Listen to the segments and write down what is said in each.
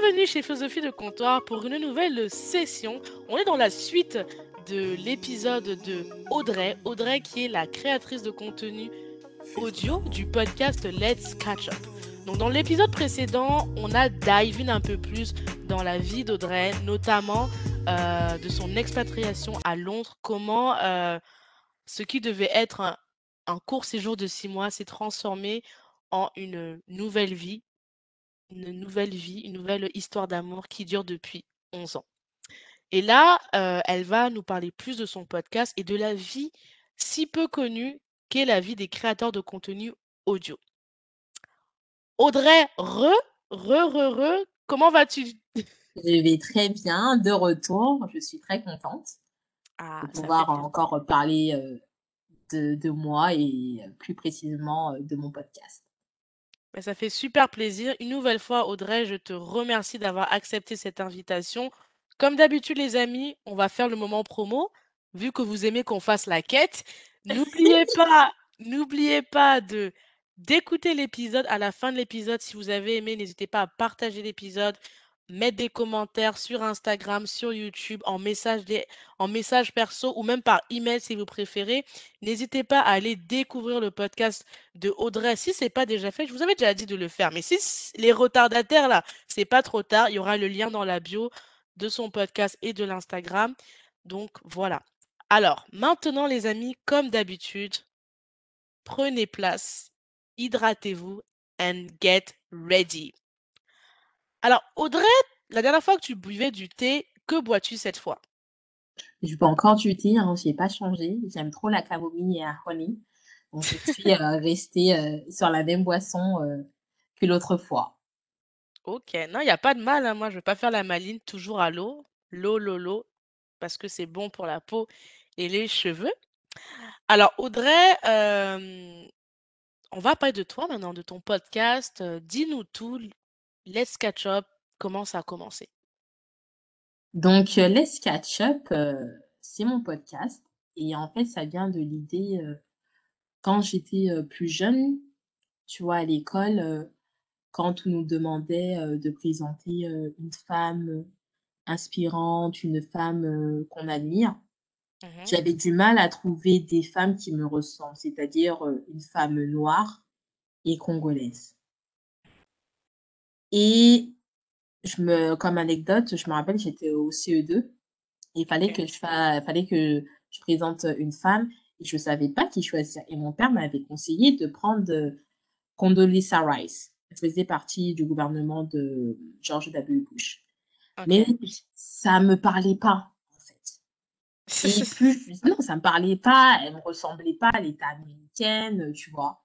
bienvenue chez Philosophie de Comptoir pour une nouvelle session. On est dans la suite de l'épisode de Audrey. Audrey qui est la créatrice de contenu audio du podcast Let's Catch Up. Donc dans l'épisode précédent, on a dive un peu plus dans la vie d'Audrey, notamment euh, de son expatriation à Londres, comment euh, ce qui devait être un court séjour de six mois s'est transformé en une nouvelle vie une nouvelle vie, une nouvelle histoire d'amour qui dure depuis 11 ans. Et là, euh, elle va nous parler plus de son podcast et de la vie si peu connue qu'est la vie des créateurs de contenu audio. Audrey, re, re, re, re, comment vas-tu? Je vais très bien, de retour, je suis très contente ah, de pouvoir encore parler euh, de, de, moi et euh, plus précisément de mon podcast. Bah, ça fait super plaisir. Une nouvelle fois, Audrey, je te remercie d'avoir accepté cette invitation. Comme d'habitude, les amis, on va faire le moment promo. Vu que vous aimez qu'on fasse la quête, n'oubliez pas, n'oubliez pas de d'écouter l'épisode. À la fin de l'épisode, si vous avez aimé, n'hésitez pas à partager l'épisode, mettre des commentaires sur Instagram, sur YouTube, en message, en message perso ou même par email si vous préférez. N'hésitez pas à aller découvrir le podcast de Audrey si ce n'est pas déjà fait. Je vous avais déjà dit de le faire, mais si les retardataires là, c'est pas trop tard, il y aura le lien dans la bio de son podcast et de l'Instagram. Donc voilà. Alors, maintenant les amis, comme d'habitude, prenez place, hydratez-vous and get ready. Alors, Audrey, la dernière fois que tu buvais du thé, que bois-tu cette fois? Je bois encore du thé, hein, je n'ai pas changé. J'aime trop la camomille et la honey. Donc, je suis euh, restée euh, sur la même boisson euh, que l'autre fois. Ok, non, il n'y a pas de mal. Hein. Moi, je ne veux pas faire la maline, toujours à l'eau. L'eau, l'eau, l'eau, parce que c'est bon pour la peau et les cheveux. Alors, Audrey, on va parler de toi maintenant, de ton podcast. Dis-nous tout, Let's Catch Up, comment ça a commencé? Donc, euh, Let's Catch Up, euh, c'est mon podcast. Et en fait, ça vient de l'idée, euh, quand j'étais plus jeune, tu vois, à l'école, quand on nous demandait de présenter une femme inspirante, une femme qu'on admire, mmh j'avais du mal à trouver des femmes qui me ressemblent, c'est-à-dire une femme noire et congolaise. Et je me, comme anecdote, je me rappelle, j'étais au CE2 il fallait que je fallait que je présente une femme et je savais pas qui choisir. Et mon père m'avait conseillé de prendre euh, Condoleezza Rice. Elle faisait partie du gouvernement de George W. Bush. Mais ça me parlait pas, en fait. Et plus, non, ça me parlait pas, elle me ressemblait pas à l'état américaine, tu vois.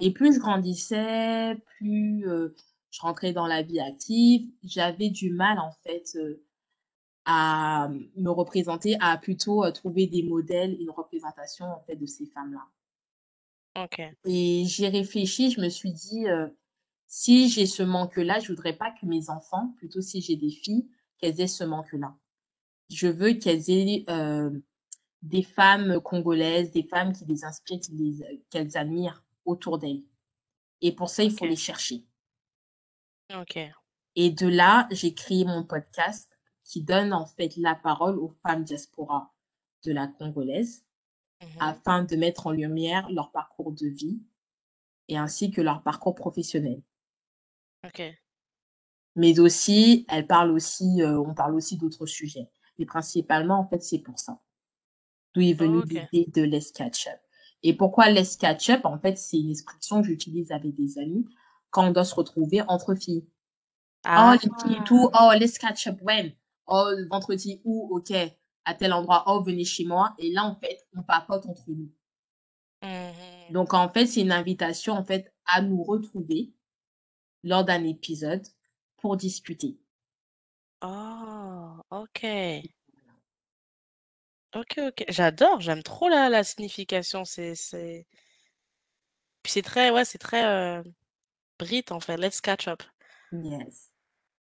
Et mmh. plus je grandissais, plus euh, je rentrais dans la vie active, j'avais du mal en fait euh, à me représenter, à plutôt euh, trouver des modèles, une représentation en fait de ces femmes-là. Ok. Et j'ai réfléchi, je me suis dit, euh, si j'ai ce manque-là, je voudrais pas que mes enfants, plutôt si j'ai des filles, qu'elles aient ce manque-là. Je veux qu'elles aient des femmes congolaises, des femmes qui les inspirent, qu'elles admirent autour d'elles. Et pour ça, il faut les chercher. OK. Et de là, j'ai créé mon podcast qui donne en fait la parole aux femmes diaspora de la congolaise mmh afin de mettre en lumière leur parcours de vie et ainsi que leur parcours professionnel. OK. Mais aussi, elle parle aussi, euh, on parle aussi d'autres sujets. Mais principalement, en fait, c'est pour ça. D'où est venue l'idée de Let's Catch Up. Et pourquoi Let's Catch Up? En fait, c'est une expression que j'utilise avec des amis quand on doit se retrouver entre filles. Ah. Oh, les filles tout. Oh, let's catch up when? Oh, vendredi ou, ok, à tel endroit. Oh, venez chez moi. Et là, en fait, on papote entre nous. Mmh Donc, en fait, c'est une invitation, en fait, à nous retrouver lors d'un épisode pour discuter. Oh, ok. Ok, ok. J'adore, j'aime trop la, la signification. C'est, c'est... Puis c'est très, ouais, c'est très, euh, Brit, en fait. Let's catch up. Yes.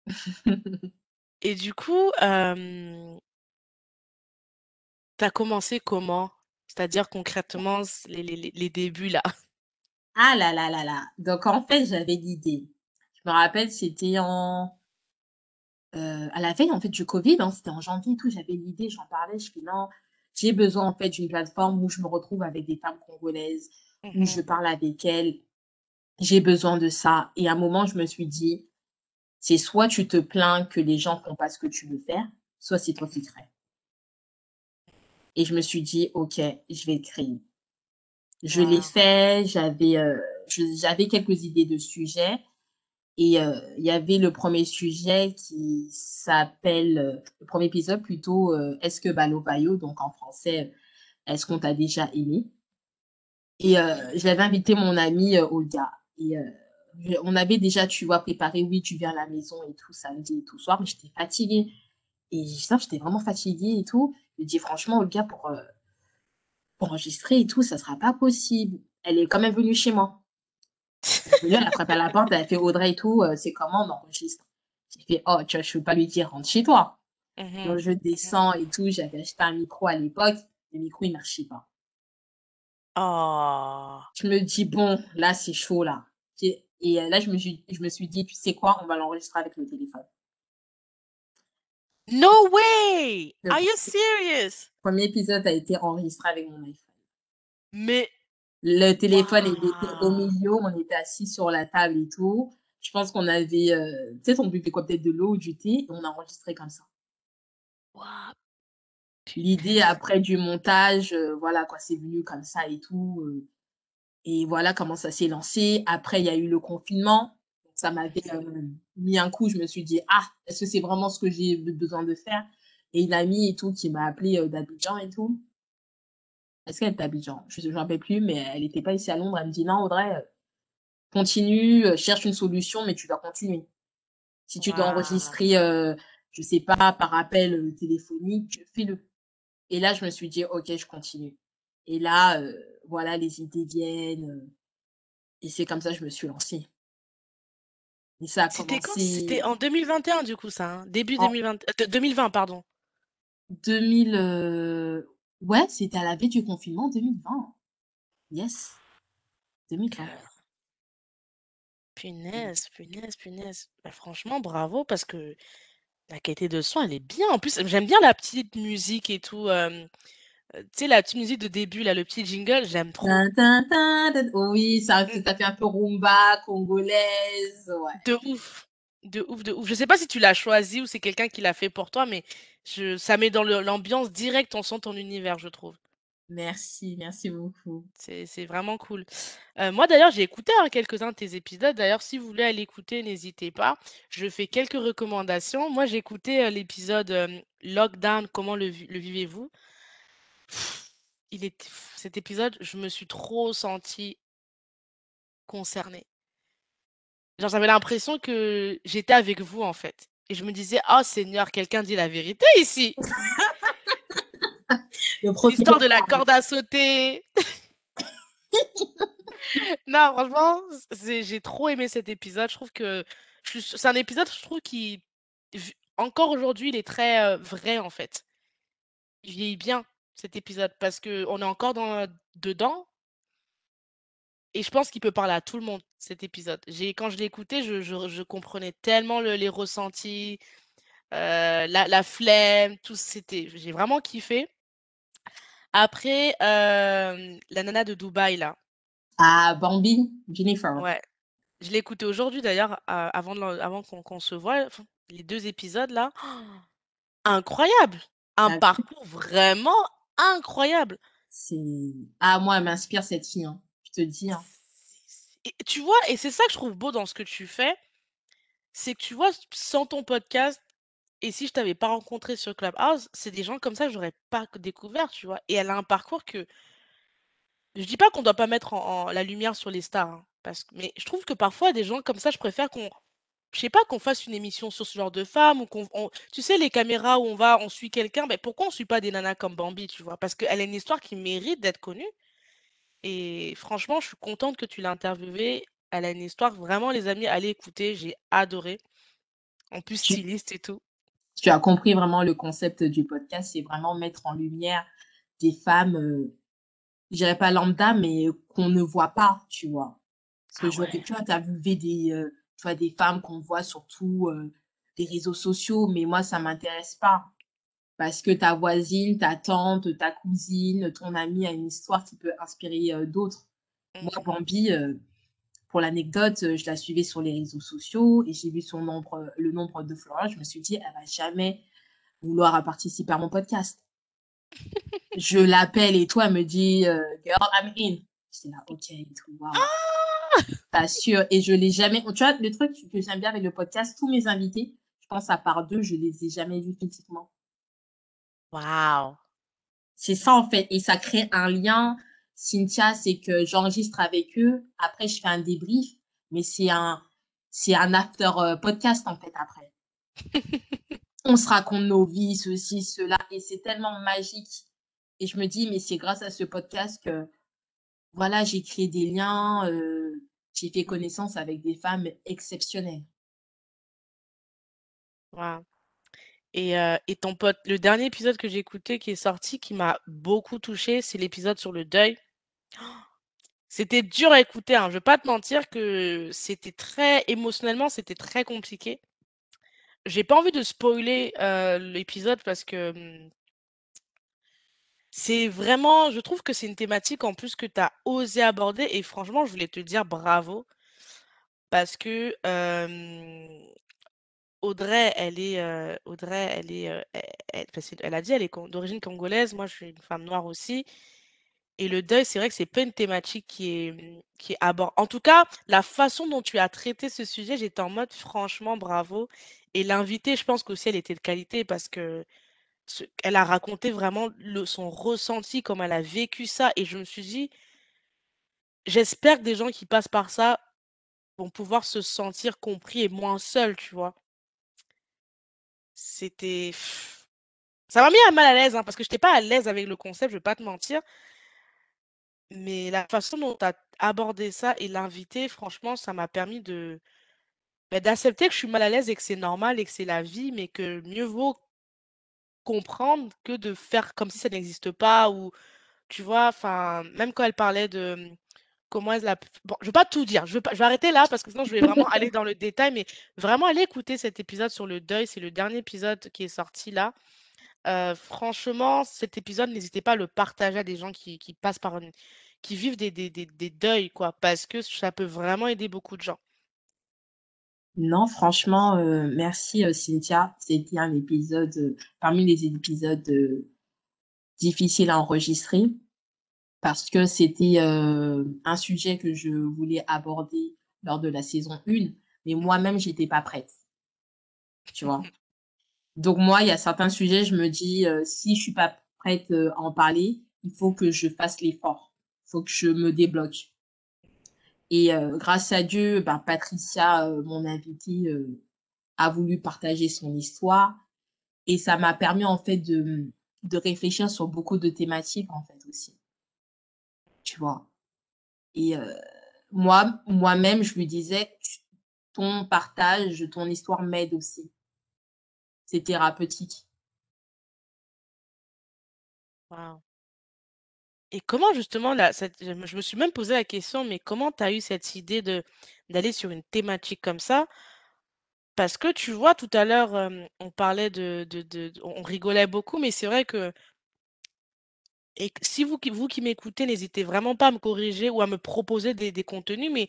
Et du coup, euh, tu as commencé comment? C'est-à-dire concrètement, les, les, les débuts là. Ah là là là là. Donc en fait, j'avais l'idée. Je me rappelle, c'était en heu, à la veille, en fait, du covid, hein, c'était en janvier et tout, j'avais l'idée, j'en parlais, je fais: «Non, j'ai besoin, en fait, d'une plateforme où je me retrouve avec des femmes congolaises, Mmh où je mh. parle avec elles. J'ai besoin de ça» et à un moment, je me suis dit: «C'est soit tu te plains que les gens font pas ce que tu veux faire, soit c'est toi qui crées». Et je me suis dit: «OK, je vais créer». Je l'ai Waouh! fait, j'avais, je j'avais quelques idées de sujets et heu, il y avait le 1er sujet qui s'appelle, heu, le 1er épisode plutôt, heu, «Est-ce que Balo Payo?» donc en français, «Est-ce qu'on t'a déjà aimé?» et j'avais invité mon amie, heu, Olga et je on avait déjà, tu vois, préparé: «Oui, tu viens à la maison et tout samedi et tout soir», mais j'étais fatiguée et ça, j'étais vraiment fatiguée et tout. Je dis: «Franchement, Olga, pour, heu» «pour enregistrer et tout, ça sera pas possible». Elle est quand même venue chez moi. Elle est venue, elle a frappé à la porte, elle a fait: «Audrey et tout, heu, c'est comment on enregistre?» j'ai fait: «Oh, tu vois, je peux pas lui dire: «Rentre chez toi». Mmh Donc je descends et tout, j'avais acheté un micro à l'époque, le micro, il marchait pas. Oh! Je me dis: «Bon, là, c'est chaud, là». Et heu, là, je me suis je me suis dit: «Tu sais quoi? On va l'enregistrer avec le téléphone». No way! Le Are you 1er serious? 1er épisode a été enregistré avec mon iPhone. Mais Le téléphone, il était au milieu, on était assis sur la table et tout. Je pense qu'on avait, heu, peut-être on buvait quoi? Peut-être de l'eau ou du thé et on a enregistré comme ça. Waouh! L'idée après du montage, heu, voilà quoi, c'est venu comme ça et tout, et voilà comment ça s'est lancé. Après, il y a eu le confinement, ça m'avait, hem, mis un coup, je me suis dit: «Ah, est-ce que c'est vraiment ce que j'ai be besoin de faire?» et une amie et tout qui m'a appelée, heu, d'Abidjan et tout. Est-ce qu'elle était d'Abidjan? Je je me rappelle plus, mais elle était pas ici à Londres. Elle me dit: «Non Audrey, heu, continue, heu, cherche une solution, mais tu dois continuer. Si tu dois enregistrer, heu, je sais pas, par appel, heu, téléphonique, fais-le» et là, je me suis dit: «OK, je continue» et là, voilà, les idées viennent, et c'est comme ça, je me suis lancée. Et ça a C'était quand? C'était en 2021 du coup ça, hein? Début en 2020 heu, de 2020 pardon? 2000, heu, ouais, c'était à la veille du confinement, 2020. Yes, 2020. Cœur. Punaise, punaise, punaise. Bah, franchement bravo parce que la qualité de son, elle est bien. En plus, j'aime bien la petite musique et tout, tu sais la petite musique de début là, le petit jingle, j'aime trop. Tin oui, ça Mmh. ça fait un peu rumba congolaise, ouais. De ouf, de ouf, de ouf. Je sais pas si tu l'as choisi ou c'est quelqu'un qui l'a fait pour toi, mais je ça met dans l'ambiance direct, on sent ton univers, je trouve. Merci, merci beaucoup. C'est vraiment cool. Heu, moi d'ailleurs, j'ai écouté, hein, quelques-uns de tes épisodes. D'ailleurs, si vous voulez aller écouter, n'hésitez pas. Je fais quelques recommandations. Moi, j'ai écouté, heu, l'épisode, Lockdown, comment le vivez-vous? Il était cet épisode, je me suis trop sentie concernée. Genre, j'avais l'impression que j'étais avec vous, en fait et je me disais: «Oh Seigneur, quelqu'un dit la vérité ici!» Le 1er l'histoire de la corde à sauter. Non, franchement, j'ai trop aimé cet épisode. Je trouve que c'est un épisode, je trouve, qui encore aujourd'hui, il est très, heu, vrai, en fait. Il vieillit bien, cet épisode, parce qu'on est encore dans dedans et je pense qu'il peut parler à tout le monde, cet épisode. J'ai quand je l'ai écouté, je je je comprenais tellement le les ressentis, heu, la la flemme, tout, c'était j'ai vraiment kiffé. Après, hem, la nana de Dubaï, là. Ah, Bambi, Jennifer. Ouais, je l'ai écouté aujourd'hui d'ailleurs, a avant de avant qu'on se enfin, les 2 épisodes là, incroyable! Un vu? parcours vraiment incroyable! C'est ah moi, elle m'inspire cette fille, hein, je te dis, hein. Et tu vois? Et c'est ça que je trouve beau dans ce que tu fais, c'est que tu vois, sans ton podcast et si je t'avais pas rencontré sur Clubhouse, c'est des gens comme ça que j'aurais pas découvert, tu vois? Et elle a un parcours que je dis pas qu'on doit pas mettre en en la lumière sur les stars, hein, parce que mais je trouve que parfois des gens comme ça, je préfère qu'on je sais pas, qu'on fasse une émission sur ce genre de femme ou qu'on on tu sais les caméras où on va, on suit quelqu'un, beh, pourquoi on suit pas des nanas comme Bambi, tu vois? Parce qu'elle a une histoire qui mérite d'être connue et franchement, je suis contente que tu l'aies interviewée. Elle a une histoire vraiment les amis, allez écouter, j'ai adoré. En plus Tu styliste et tout. tu as compris vraiment le concept du podcast, c'est vraiment mettre en lumière des femmes, heu, je dirais pas lambda, mais qu'on ne voit pas, tu vois? Parce que Ah j'aurais ouais. pu interviewer des, heu, tu vois, des femmes qu'on voit surtout, heu les réseaux sociaux, mais moi, ça m'intéresse pas. Parce que ta voisine, ta tante, ta cousine, ton amie a une histoire qui peut inspirer euh, d'autres. Moi, Bambi, euh, pour l'anecdote, euh, je la suivais sur les réseaux sociaux et j'ai vu son nombre, le nombre de followers. Je me suis dit, elle va jamais vouloir participer à mon podcast. je l'appelle et toi, elle me dit, girl, I'm in. J'étais là, ok, et tout, wow. Ah! Pas sûr. Et je l'ai jamais. Tu vois, le truc que j'aime bien avec le podcast, tous mes invités, je pense à part deux, je les ai jamais vus physiquement. Waouh! C'est ça, en fait. Et ça crée un lien. Cynthia, c'est que j'enregistre avec eux. Après, je fais un débrief. Mais c'est un, c'est un after euh, podcast, en fait, après. On se raconte nos vies, ceci, cela. Et c'est tellement magique. Et je me dis, mais c'est grâce à ce podcast que, voilà, j'ai créé des liens, j'ai fait connaissance avec des femmes exceptionnelles. Waouh! Et, ton pote, le dernier épisode que j'ai écouté qui est sorti, qui m'a beaucoup touchée, c'est l'épisode sur le deuil. C'était dur à écouter, hein. Je vais pas te mentir que c'était très émotionnellement, c'était très compliqué. J'ai pas envie de spoiler l'épisode parce que mmh c'est vraiment, je trouve que c'est une thématique en plus que tu as osé aborder et franchement, je voulais te dire bravo. Parce que Audrey, elle est, Audrey, elle est, heu, elle elle a dit, elle est d'origine congolaise. Moi, je suis une femme noire aussi et le deuil, c'est vrai que c'est pas une thématique qui est, mmh, en tout cas, la façon dont tu as traité ce sujet, j'étais en mode: «Franchement, bravo» et l'invitée, je pense qu'aussi elle était de qualité parce que elle a raconté vraiment son ressenti, comment elle a vécu ça et je me suis dit: «J'espère que des gens qui passent par ça vont pouvoir se sentir compris et moins seuls», tu vois? C'était ça m'a mis à mal à l'aise, hein, parce que j'étais pas à l'aise avec le concept, je vais pas te mentir. Mais la façon dont tu as abordé ça et l'invité, franchement, ça m'a permis de, bah, d'accepter que je suis mal à l'aise et que c'est normal et que c'est la vie, mais que mieux vaut comprendre que de faire comme si ça n'existe pas ou tu vois? Enfin, même quand elle parlait de, mmh, comment elle a bon, je vais pas tout dire, je vais pas je vais arrêter là parce que sinon je vais vraiment aller dans le détail, mais vraiment allez écouter cet épisode sur le deuil, c'est le dernier épisode qui est sorti là. Heu, franchement, cet épisode, n'hésitez pas à le partager à des gens qui qui passent par une qui vivent des des des des deuils quoi, parce que ça peut vraiment aider beaucoup de gens. Non, franchement, heu, merci, heu, Cynthia. C'était un épisode, heu, parmi les épisodes, difficiles à enregistrer parce que c'était, un sujet que je voulais aborder lors de la saison 1, mais moi-même, j'étais pas prête. Tu vois? Donc moi, il y a certains sujets, je me dis, si je suis pas prête, à en parler, il faut que je fasse l'effort. Il faut que je me débloque. Et heu, grâce à Dieu, ben, Patricia, heu, mon invitée, heu, a voulu partager son histoire et ça m'a permis en fait de, mmh, de réfléchir sur beaucoup de thématiques en fait aussi. Tu vois? Et moi moi-même, je lui disais: «Tu ton partage, ton histoire m'aide aussi». C'est thérapeutique. Waouh et comment justement je me suis même posé la question, mais comment tu as eu cette idée d'aller sur une thématique comme ça? Parce que tu vois, tout à l'heure, on parlait de on rigolait beaucoup, mais c'est vrai que et si vous qui m'écoutez, n'hésitez vraiment pas à me corriger ou à me proposer des des contenus, mais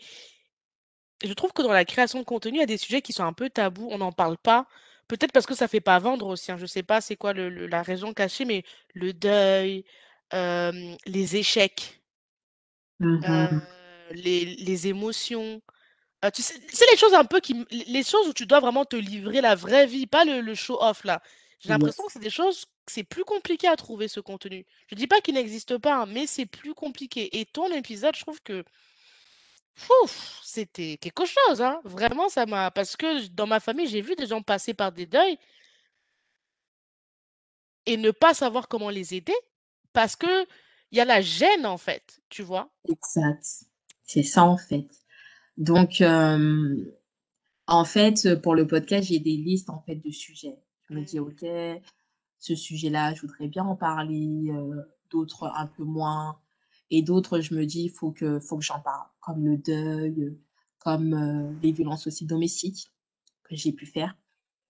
je trouve que dans la création de contenu, il y a des sujets qui sont un peu tabous, on n'en parle pas. Peut-être parce que ça fait pas vendre aussi, hein, je sais pas c'est quoi la raison cachée, mais le deuil, les échecs, Mmh les les émotions, heu, tu sais c'est les choses un peu qui les choses où tu dois vraiment te livrer la vraie vie, pas le le show off là. J'ai l'impression que c'est des choses c'est plus compliqué à trouver ce contenu. Je dis pas qu'il n'existe pas, hein, mais c'est plus compliqué et ton épisode, je trouve que c'était quelque chose, hein. Vraiment, ça m'a parce que dans ma famille, j'ai vu des gens passer par des deuils et ne pas savoir comment les aider parce qu'il y a la gêne, en fait, tu vois? Exact. C'est ça en fait. Donc en fait, pour le podcast, j'ai des listes en fait de sujets. Je me dis: Mmh. «OK, ce sujet-là, je voudrais bien en parler», d'autres un peu moins et d'autres, je me dis: «Il faut que faut que j'en parle», comme le deuil, comme, les violences aussi domestiques que j'ai pu faire.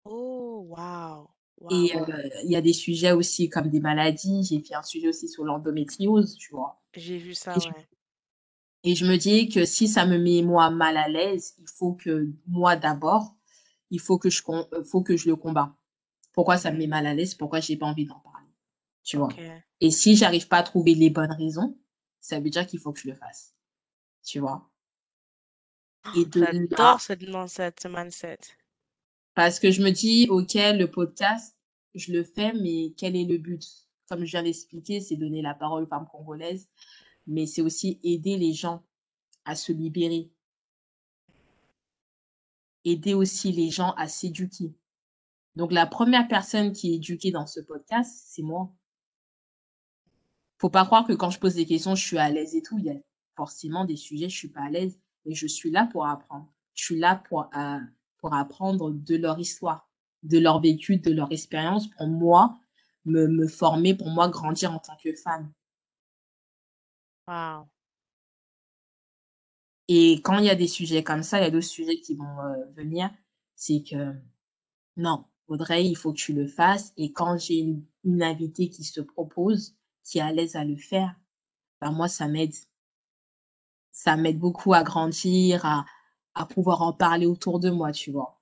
Oh waouh! Et Waouh, heu, waouh. il y a des sujets aussi comme des maladies. J'ai fait un sujet aussi sur l'endométriose, tu vois? J'ai vu Et ça, je ouais. et je me dis que si ça me met moi mal à l'aise, il faut que moi d'abord, il faut que je heu, faut que je le combats. Pourquoi ça me met mal à l'aise? Pourquoi j'ai pas envie d'en parler? Tu vois? Et si j'arrive pas à trouver les bonnes raisons, ça veut dire qu'il faut que je le fasse, tu vois? Et de J'adore cette mindset. Parce que je me dis: «OK, le podcast, je le fais, mais quel est le but?» comme je viens d'expliquer, c'est donner la parole aux femmes congolaises, mais c'est aussi aider les gens à se libérer, aider aussi les gens à s'éduquer. Donc la première personne qui est éduquée dans ce podcast, c'est moi. Faut pas croire que quand je pose des questions, je suis à l'aise et tout. Il y a forcément des sujets, je suis pas à l'aise, mais je suis là pour apprendre. Je suis là pour, pour apprendre de leur histoire, de leur vécu, de leur expérience pour moi, me me former, pour moi grandir en tant que femme. Waouh! Et quand il y a des sujets comme ça, il y a d'autres sujets qui vont, heu, venir, c'est que non, Audrey, il faut que tu le fasses et quand j'ai une une invitée qui se propose, qui est à l'aise à le faire, bah, moi ça m'aide. Ça m'aide beaucoup à grandir, à à pouvoir en parler autour de moi, tu vois?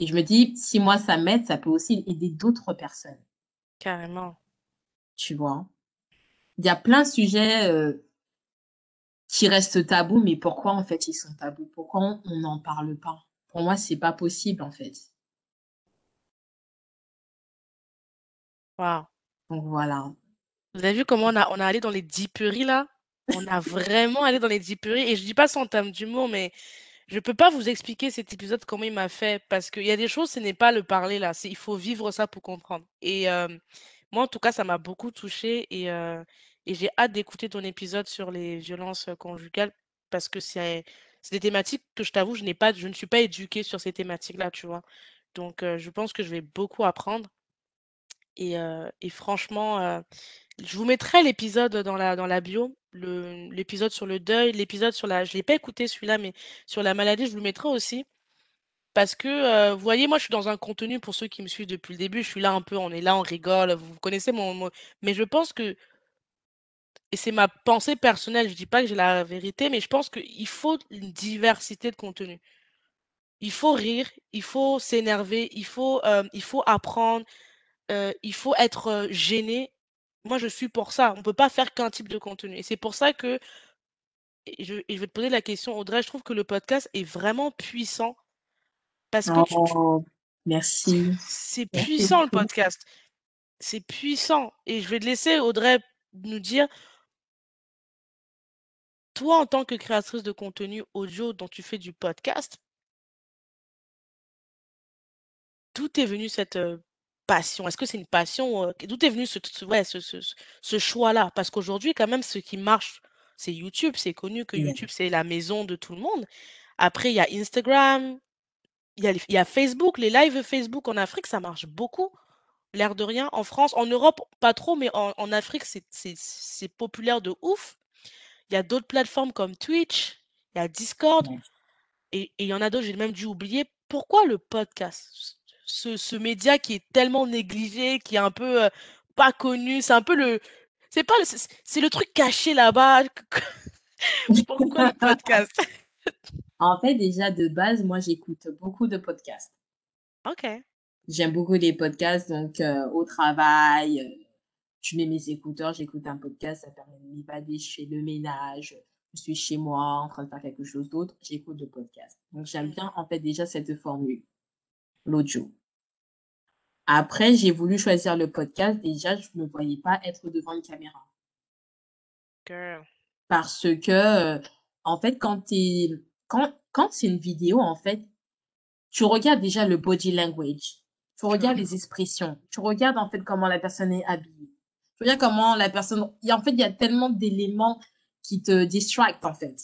Et je me dis: «Si moi ça m'aide, ça peut aussi aider d'autres personnes», Carrément. tu vois? Il y a plein de sujets, heu, qui restent tabous, mais pourquoi en fait ils sont tabous? Pourquoi on n'en parle pas? Pour moi, c'est pas possible en fait. Waouh! Donc voilà. Vous avez vu comment on a on a allé dans les deeperies là? On a vraiment allé dans les deeperies et je dis pas ça en termes d'humour, mais je peux pas vous expliquer cet épisode comment il m'a fait parce qu'il y a des choses, ce n'est pas le parler là, il faut vivre ça pour comprendre et hem, moi en tout cas ça m'a beaucoup touchée et et j'ai hâte d'écouter ton épisode sur les violences, heu, conjugales parce que c'est des thématiques que je t'avoue, je n'ai pas je ne suis pas éduquée sur ces thématiques-là, tu vois? Donc heu, je pense que je vais beaucoup apprendre et et franchement, je vous mettrai l'épisode dans la bio, l'épisode sur le deuil, l'épisode sur la je l'ai pas écouté celui-là, mais sur la maladie, je vous le mettrai aussi parce que, heu, vous voyez, moi, je suis dans un contenu pour ceux qui me suivent depuis le début, je suis là un peu, on est là, on rigole, vous connaissez mon mon mais je pense que et c'est ma pensée personnelle, je dis pas que j'ai la vérité, mais je pense qu'il faut une diversité de contenu. Il faut rire, il faut s'énerver, il faut, hem, il faut apprendre, Heu, il faut être, gêné. Moi, je suis pour ça. On peut pas faire qu'un type de contenu et c'est pour ça que et je et je vais te poser la question, Audrey, je trouve que le podcast est vraiment puissant parce que tu Oh, merci. c'est Merci puissant le podcast. C'est puissant et je vais te laisser, Audrey, nous dire, toi, en tant que créatrice de contenu audio dont tu fais du podcast, d'où est venue cette, heu, passion? Est-ce que c'est une passion, d'où est venu ce ce ouais, ce ce ce ce choix-là? Parce qu'aujourd'hui, quand même, ce qui marche, c'est YouTube. C'est connu que Yeah. YouTube, c'est la maison de tout le monde. Après, il y a Instagram, il y a y Facebook, les lives Facebook en Afrique, ça marche beaucoup, l'air de rien. En France, en Europe, pas trop, mais en en Afrique, c'est populaire de ouf. Il y a d'autres plateformes comme Twitch, il y a Discord. Et et il y en a d'autres, j'ai même dû oublier. Pourquoi le podcast? Ce ce média qui est tellement négligé, qui est un peu, heu, pas connu, c'est un peu le c'est pas le c'est le truc caché là-bas. Pourquoi le podcast? En fait, déjà de base, moi j'écoute beaucoup de podcasts. OK. J'aime beaucoup les podcasts, donc heu, au travail, heu, je mets mes écouteurs, j'écoute un podcast, ça permet de m'évader, je fais le ménage, je suis chez moi en train de faire quelque chose d'autre, j'écoute le podcast. Donc j'aime bien Mmh en fait déjà cette formule, l'audio. Après, j'ai voulu choisir le podcast, déjà je me voyais pas être devant une caméra. Girl. Parce que, heu, en fait quand es quand quand c'est une vidéo en fait, tu regardes déjà le body language, tu regardes les expressions, tu regardes en fait comment la personne est habillée, tu regardes comment la personne a en fait, il y a tellement d'éléments qui te distractent en fait.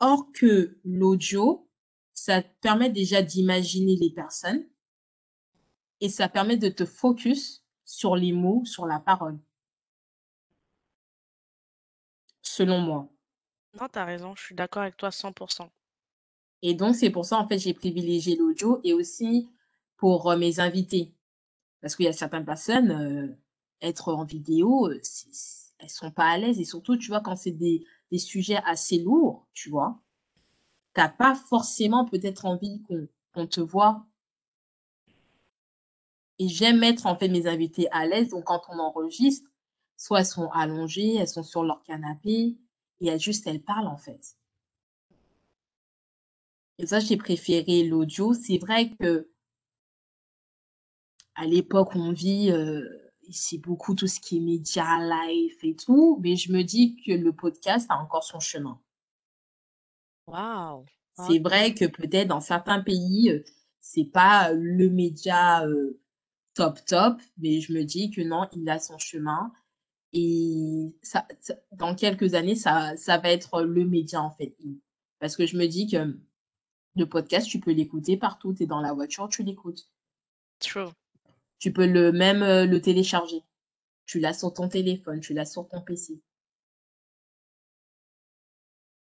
Or que l'audio, ça te permet déjà d'imaginer les personnes et ça permet de te focus sur les mots, sur la parole, selon moi. Non, tu as raison, je suis d'accord avec toi 100% Et donc c'est pour ça, en fait, j'ai privilégié l'audio et aussi pour, heu, mes invités. Parce qu'il y a certaines personnes, heu, être en vidéo, c elles sont pas à l'aise et surtout, tu vois, quand c'est des des sujets assez lourds, tu vois? Tu as pas forcément peut-être envie qu'on qu'on te voit. Et j'aime mettre, en fait, mes invités à l'aise, donc quand on enregistre, soit elles sont allongées, elles sont sur leur canapé et elles juste elles parlent, en fait. Et ça, j'ai préféré l'audio. C'est vrai que à l'époque où on vit, heu, c'est beaucoup tout ce qui est média, live et tout, mais je me dis que le podcast a encore son chemin. Waouh! C'est vrai que peut-être dans certains pays, heu, c'est pas le média, heu, top, top, mais je me dis que non, il a son chemin et ça ça dans quelques années, ça ça va être le média, en fait. Parce que je me dis que le podcast, tu peux l'écouter partout. Tu es dans la voiture, tu l'écoutes. True. Tu peux le même, heu, le télécharger. Tu l'as sur ton téléphone, tu l'as sur ton PC.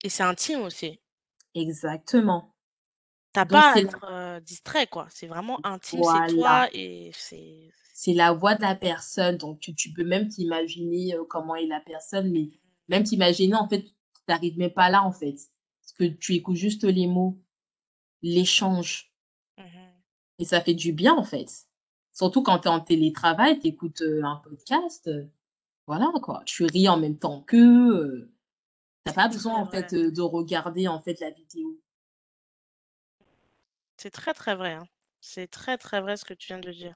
Et c'est intime aussi. Exactement. Tu as Donc pas à c'est être, heu, distrait, quoi. C'est vraiment intime, c'est voilà. toi et c'est C'est la voix de la personne, donc tu tu peux même t'imaginer, heu, comment est la personne, mais même t'imaginer, en fait, tu arrives même pas là, en fait. Parce que tu écoutes juste les mots, l'échange Mmh mh. et ça fait du bien, en fait. Surtout quand tu es en télétravail, tu écoutes, heu, un podcast, heu, voilà, quoi. Tu ris en même temps qu'eux, heu, tu as C'est pas besoin, en fait, heu, de regarder, en fait, la vidéo. C'est très, très vrai, hein. C'est très, très vrai ce que tu viens de dire.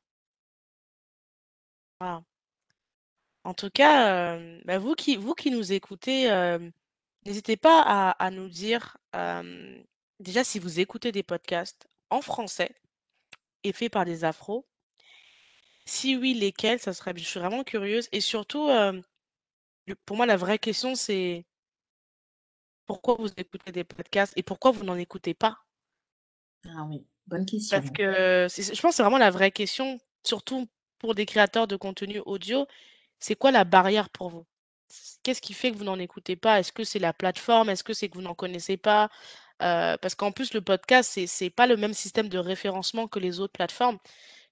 En tout cas, bah, vous qui nous écoutez, n'hésitez pas à nous dire, déjà si vous écoutez des podcasts en français et faits par des afros. Si oui, lesquels? Ça serait je suis vraiment curieuse et surtout, pour moi, la vraie question, c'est pourquoi vous écoutez des podcasts et pourquoi vous n'en écoutez pas? Ah oui, bonne Parce question. que c'est c'est je pense que c'est vraiment la vraie question, surtout pour des créateurs de contenu audio. C'est quoi la barrière pour vous? Qu'est-ce qui fait que vous n'en écoutez pas? Est-ce que c'est la plateforme? Est-ce que c'est que vous n'en connaissez pas? Heu, parce qu'en plus le podcast, c'est c'est pas le même système de référencement que les autres plateformes.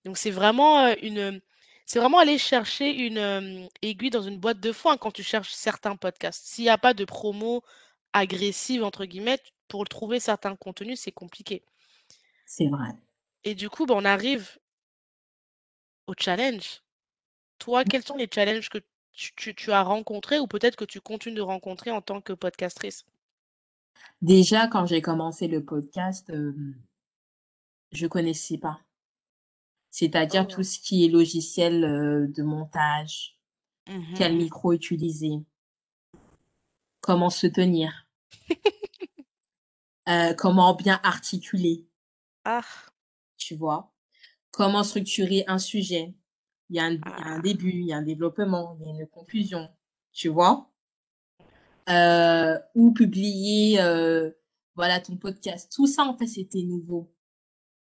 Donc c'est vraiment, heu, une, c'est vraiment aller chercher une, aiguille dans une boîte de foin quand tu cherches certains podcasts. S'il y a pas de promo «agressive» entre guillemets, pour trouver certains contenus, c'est compliqué. C'est vrai. Et du coup, bah, on arrive au challenge. Toi, quels sont les challenges que tu tu tu as rencontrés ou peut-être que tu continues de rencontrer en tant que podcastrice? Déjà, quand j'ai commencé le podcast, hem, je connaissais pas. C'est-à-dire tout Oh. ce qui est logiciel, de montage, Mmh quel micro utiliser comment se tenir heu, comment bien articuler Ah! tu vois? Comment structurer un sujet? Il y a un il y a un Ah! début, il y a un développement, il y a une conclusion, tu vois? Heu, où publier, heu, voilà, ton podcast. Tout ça, en fait, c'était nouveau.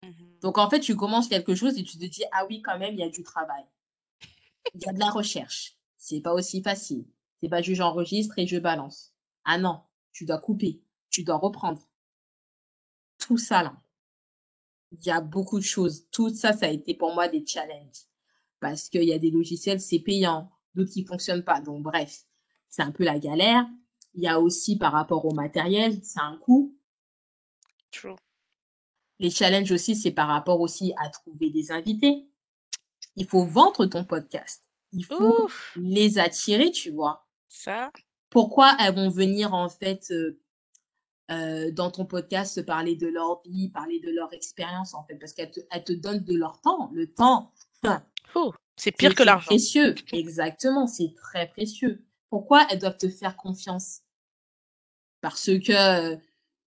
Mmh mh. Donc en fait, tu commences quelque chose et tu te dis: «Ah oui, quand même, il y a du travail». Il y a de la recherche. C'est pas aussi facile. C'est pas juste j'enregistre et je balance. Ah non, tu dois couper, tu dois reprendre. Tout ça là. Il y a beaucoup de choses. Tout ça, ça a été pour moi des challenges. Parce qu'il y a des logiciels, c'est payant, d'autres qui fonctionnent pas. Donc bref, c'est un peu la galère. Il y a aussi par rapport au matériel, a un coût. True. Les challenges aussi, c'est par rapport aussi à trouver des invités. Il faut vendre ton podcast. Il faut Ouf! les attirer, tu vois? Ça Pourquoi elles vont venir en fait, heu heu, dans ton podcast parler de leur vie, parler de leur expérience en fait? Parce qu'elles te te donnent de leur temps. Le temps, Ouh! C'est c'est pire que c'est l'argent. précieux. Exactement, c'est très précieux. Pourquoi elles doivent te faire confiance? Parce que, heu,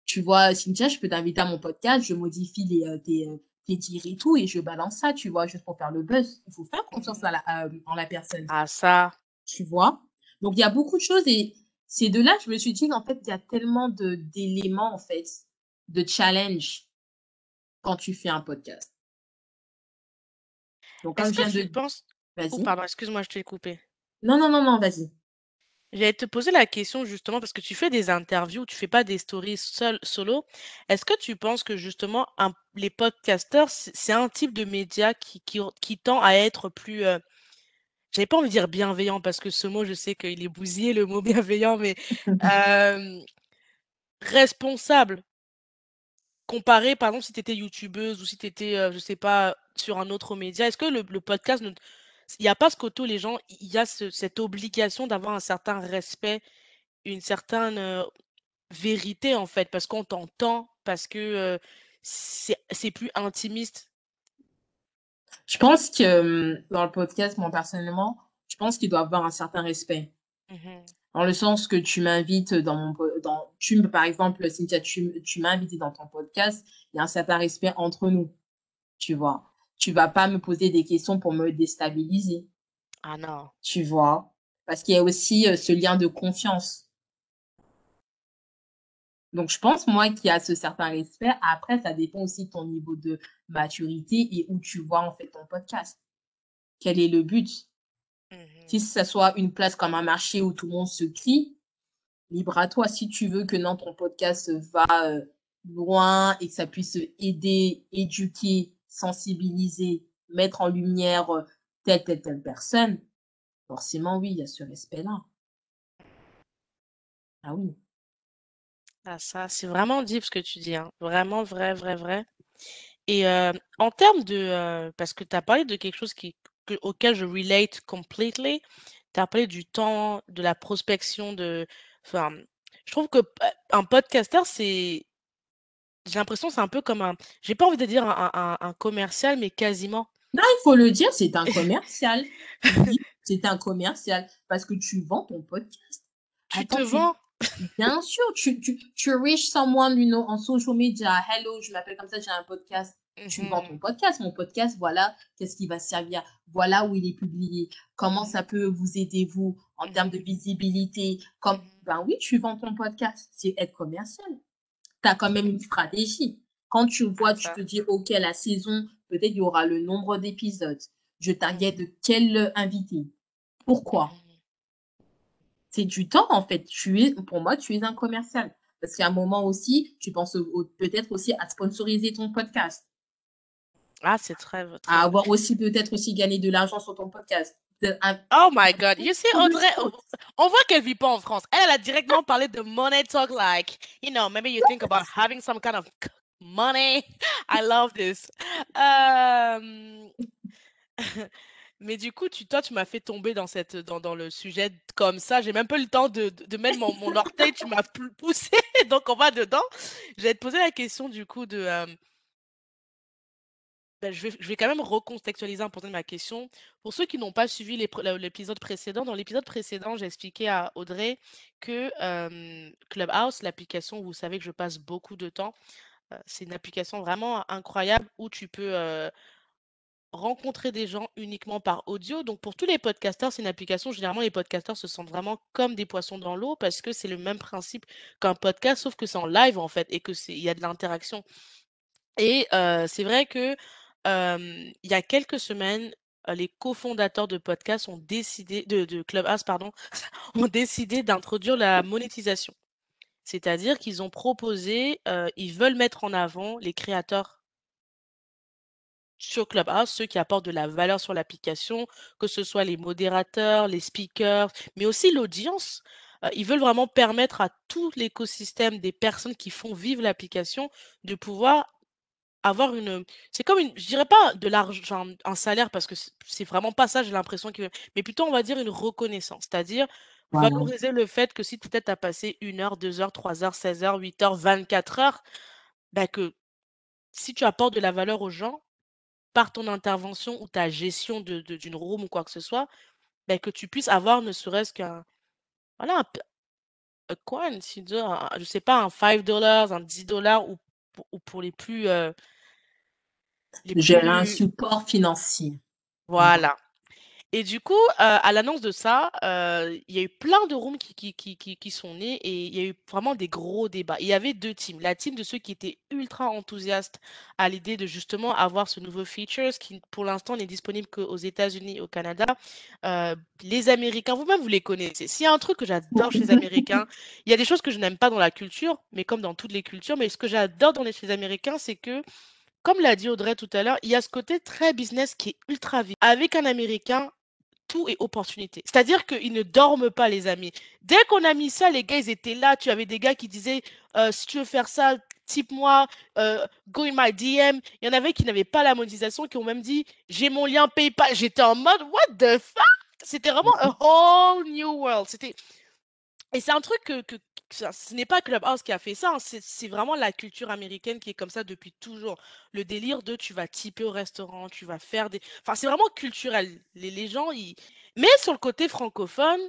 tu vois, Cynthia, je peux t'inviter à mon podcast, je modifie les, heu, tes, heu, tes dires et tout et je balance ça, tu vois? Juste pour faire le buzz. Il faut faire confiance à la à, en la personne. Ah ça Tu vois? Donc il y a beaucoup de choses et c'est de là que je me suis dit: «En fait, il y a tellement de d'éléments, en fait, de challenge quand tu fais un podcast». Donc Est-ce je que viens de penses oh pardon, excuse-moi, je t'ai coupé. Non, non, non, non, vas-y. J'allais te poser la question justement parce que tu fais des interviews, tu fais pas des stories seul solo. Est-ce que tu penses que justement un les podcasteurs, c'est un type de média qui qui ont qui tend à être plus, heu, j'avais pas envie de dire bienveillant parce que ce mot, je sais qu'il est bousillé le mot bienveillant, mais responsable comparé par exemple si tu étais youtubeuse ou si tu étais, heu, je sais pas, sur un autre média. Est-ce que le podcast il y a pas ce où les gens il y a ce cette obligation d'avoir un certain respect, une certaine, vérité en fait, parce qu'on t'entend, parce que, c'est plus intimiste? Je pense que, dans le podcast, moi personnellement, je pense qu'il doit avoir un certain respect. Mmh mh. Dans le sens que tu m'invites dans mon dans tu me par exemple, Cynthia, tu tu m'as invitée dans ton podcast, il y a un certain respect entre nous, tu vois? Tu vas pas me poser des questions pour me déstabiliser. Ah non. Tu vois? Parce qu'il y a aussi, ce lien de confiance. Donc je pense, moi, qu'il y a ce certain respect. Après, ça dépend aussi de ton niveau de maturité et où tu vois, en fait, ton podcast. Quel est le but? Mmh Si ça soit une place comme un marché où tout le monde se crie, libre à toi. Si tu veux que non, ton podcast va, heu, loin et que ça puisse aider, éduquer, sensibiliser, mettre en lumière, heu, telle, telle, telle personne, forcément, oui, il y a ce respect-là. Ah oui. Ah ça, c'est vraiment deep ce que tu dis, hein. Vraiment vrai, vrai, vrai et en termes de, parce que tu as parlé de quelque chose qui que auquel je relate completely. Tu as parlé du temps, de la prospection, de enfin, je trouve que p un podcasteur, c'est j'ai l'impression, c'est un peu comme un j'ai pas envie de dire un un un un commercial, mais quasiment. Non, il faut le dire, c'est un commercial. Oui, c'est un commercial parce que tu vends ton podcast. Tu te tu vends? bien sûr, tu tu tu reach someone, you know, on social media. «Hello, je m'appelle comme ça, j'ai un podcast». Tu vends ton podcast. «Mon podcast, voilà, qu'est-ce qui va servir, voilà où il est publié, comment mh. ça peut vous aider vous, en Mmh termes de visibilité», comme ben oui, tu vends ton podcast, c'est être commercial. Tu as quand même une stratégie. Quand tu vois, tu te dis: «OK, la saison, peut-être il y aura le nombre d'épisodes. Je target mh. quel, invité? Pourquoi?» C'est du temps, en fait. Tu es pour moi, tu es un commercial. Parce qu'à un moment aussi, tu penses peut-être aussi à sponsoriser ton podcast. Ah, c'est très À avoir aussi peut-être aussi gagner de l'argent sur ton podcast. Oh my God, you see Audrey, on voit qu'elle vit pas en France. Elle, elle a directement parlé de money talk like, you know, maybe you think about having some kind of money. I love this. Hem, mais du coup, tu toi, tu m'as fait tomber dans cette dans dans le sujet comme ça. J'ai même pas eu le temps de de de mettre mon mon orteil, tu m'as poussé, donc on va dedans. J'allais te poser la question du coup de, bah, je vais quand même recontextualiser un peu ma question. Pour ceux qui n'ont pas suivi l'épisode précédent, dans l'épisode précédent, j'ai expliqué à Audrey que, Clubhouse, l'application où vous savez que je passe beaucoup de temps, c'est une application vraiment incroyable où tu peux, rencontrer des gens uniquement par audio. Donc pour tous les podcasteurs, c'est une application généralement les podcasteurs se sentent vraiment comme des poissons dans l'eau parce que c'est le même principe qu'un podcast sauf que c'est en live en fait et que c'est il y a de l'interaction et c'est vrai que, il y a quelques semaines, les cofondateurs de podcast ont décidé de Clubhouse pardon, ont décidé d'introduire la monétisation. C'est-à-dire qu'ils ont proposé, ils veulent mettre en avant les créateurs sur Clubhouse, ceux qui apportent de la valeur sur l'application, que ce soit les modérateurs, les speakers, mais aussi l'audience. Ils veulent vraiment permettre à tout l'écosystème des personnes qui font vivre l'application de pouvoir avoir une, c'est comme une je dirais pas de l'argent, un salaire parce que c'est vraiment pas ça, j'ai l'impression que mais plutôt on va dire une reconnaissance. C'est-à-dire Voilà. valoriser le fait que si peut-être tu as passé 1 heure, 2 heures, 3 heures, 16 heures, 8 heures, 24 heures, bah, que si tu apportes de la valeur aux gens, par ton intervention ou ta gestion de de d'une room ou quoi que ce soit, bah, que tu puisses avoir ne serait-ce qu'un voilà un coin, si tu veux, un je sais pas, un $5, un $10 ou pour ou pour les plus, heu les un support financier. Mmh. voilà Et du coup, heu, à l'annonce de ça, heu, il y a eu plein de rooms qui qui qui sont nés et il y a eu vraiment des gros débats. Il y avait 2 teams. La team de ceux qui étaient ultra enthousiastes à l'idée de justement avoir ce nouveau features qui, pour l'instant, n'est disponible qu'aux États-Unis et au Canada. Heu, les Américains, vous-même, vous les connaissez. S'il y a un truc que j'adore chez les Américains, il y a des choses que je n'aime pas dans la culture, mais comme dans toutes les cultures, mais ce que j'adore dans les chez les Américains, c'est que, comme l'a dit Audrey tout à l'heure, il y a ce côté très business qui est ultra vif. Avec un Américain, tout est opportunité. C'est-à-dire qu'ils ne dorment pas, les amis. Dès qu'on a mis ça, les gars, ils étaient là. Tu avais des gars qui disaient euh, si tu veux faire ça, type-moi, euh, go in my DM. Il y en avait qui n'avaient pas la monétisation, qui ont même dit j'ai mon lien PayPal. J'étais en mode what the fuck? C'était vraiment a whole new world. C'était et c'est un truc que, que, ce n'est pas Clubhouse qui a fait ça, hein, c'est vraiment la culture américaine qui est comme ça depuis toujours. Le délire de tu vas typer au restaurant, tu vas faire des. Enfin, c'est vraiment culturel. Les, les gens, ils. Mais sur le côté francophone,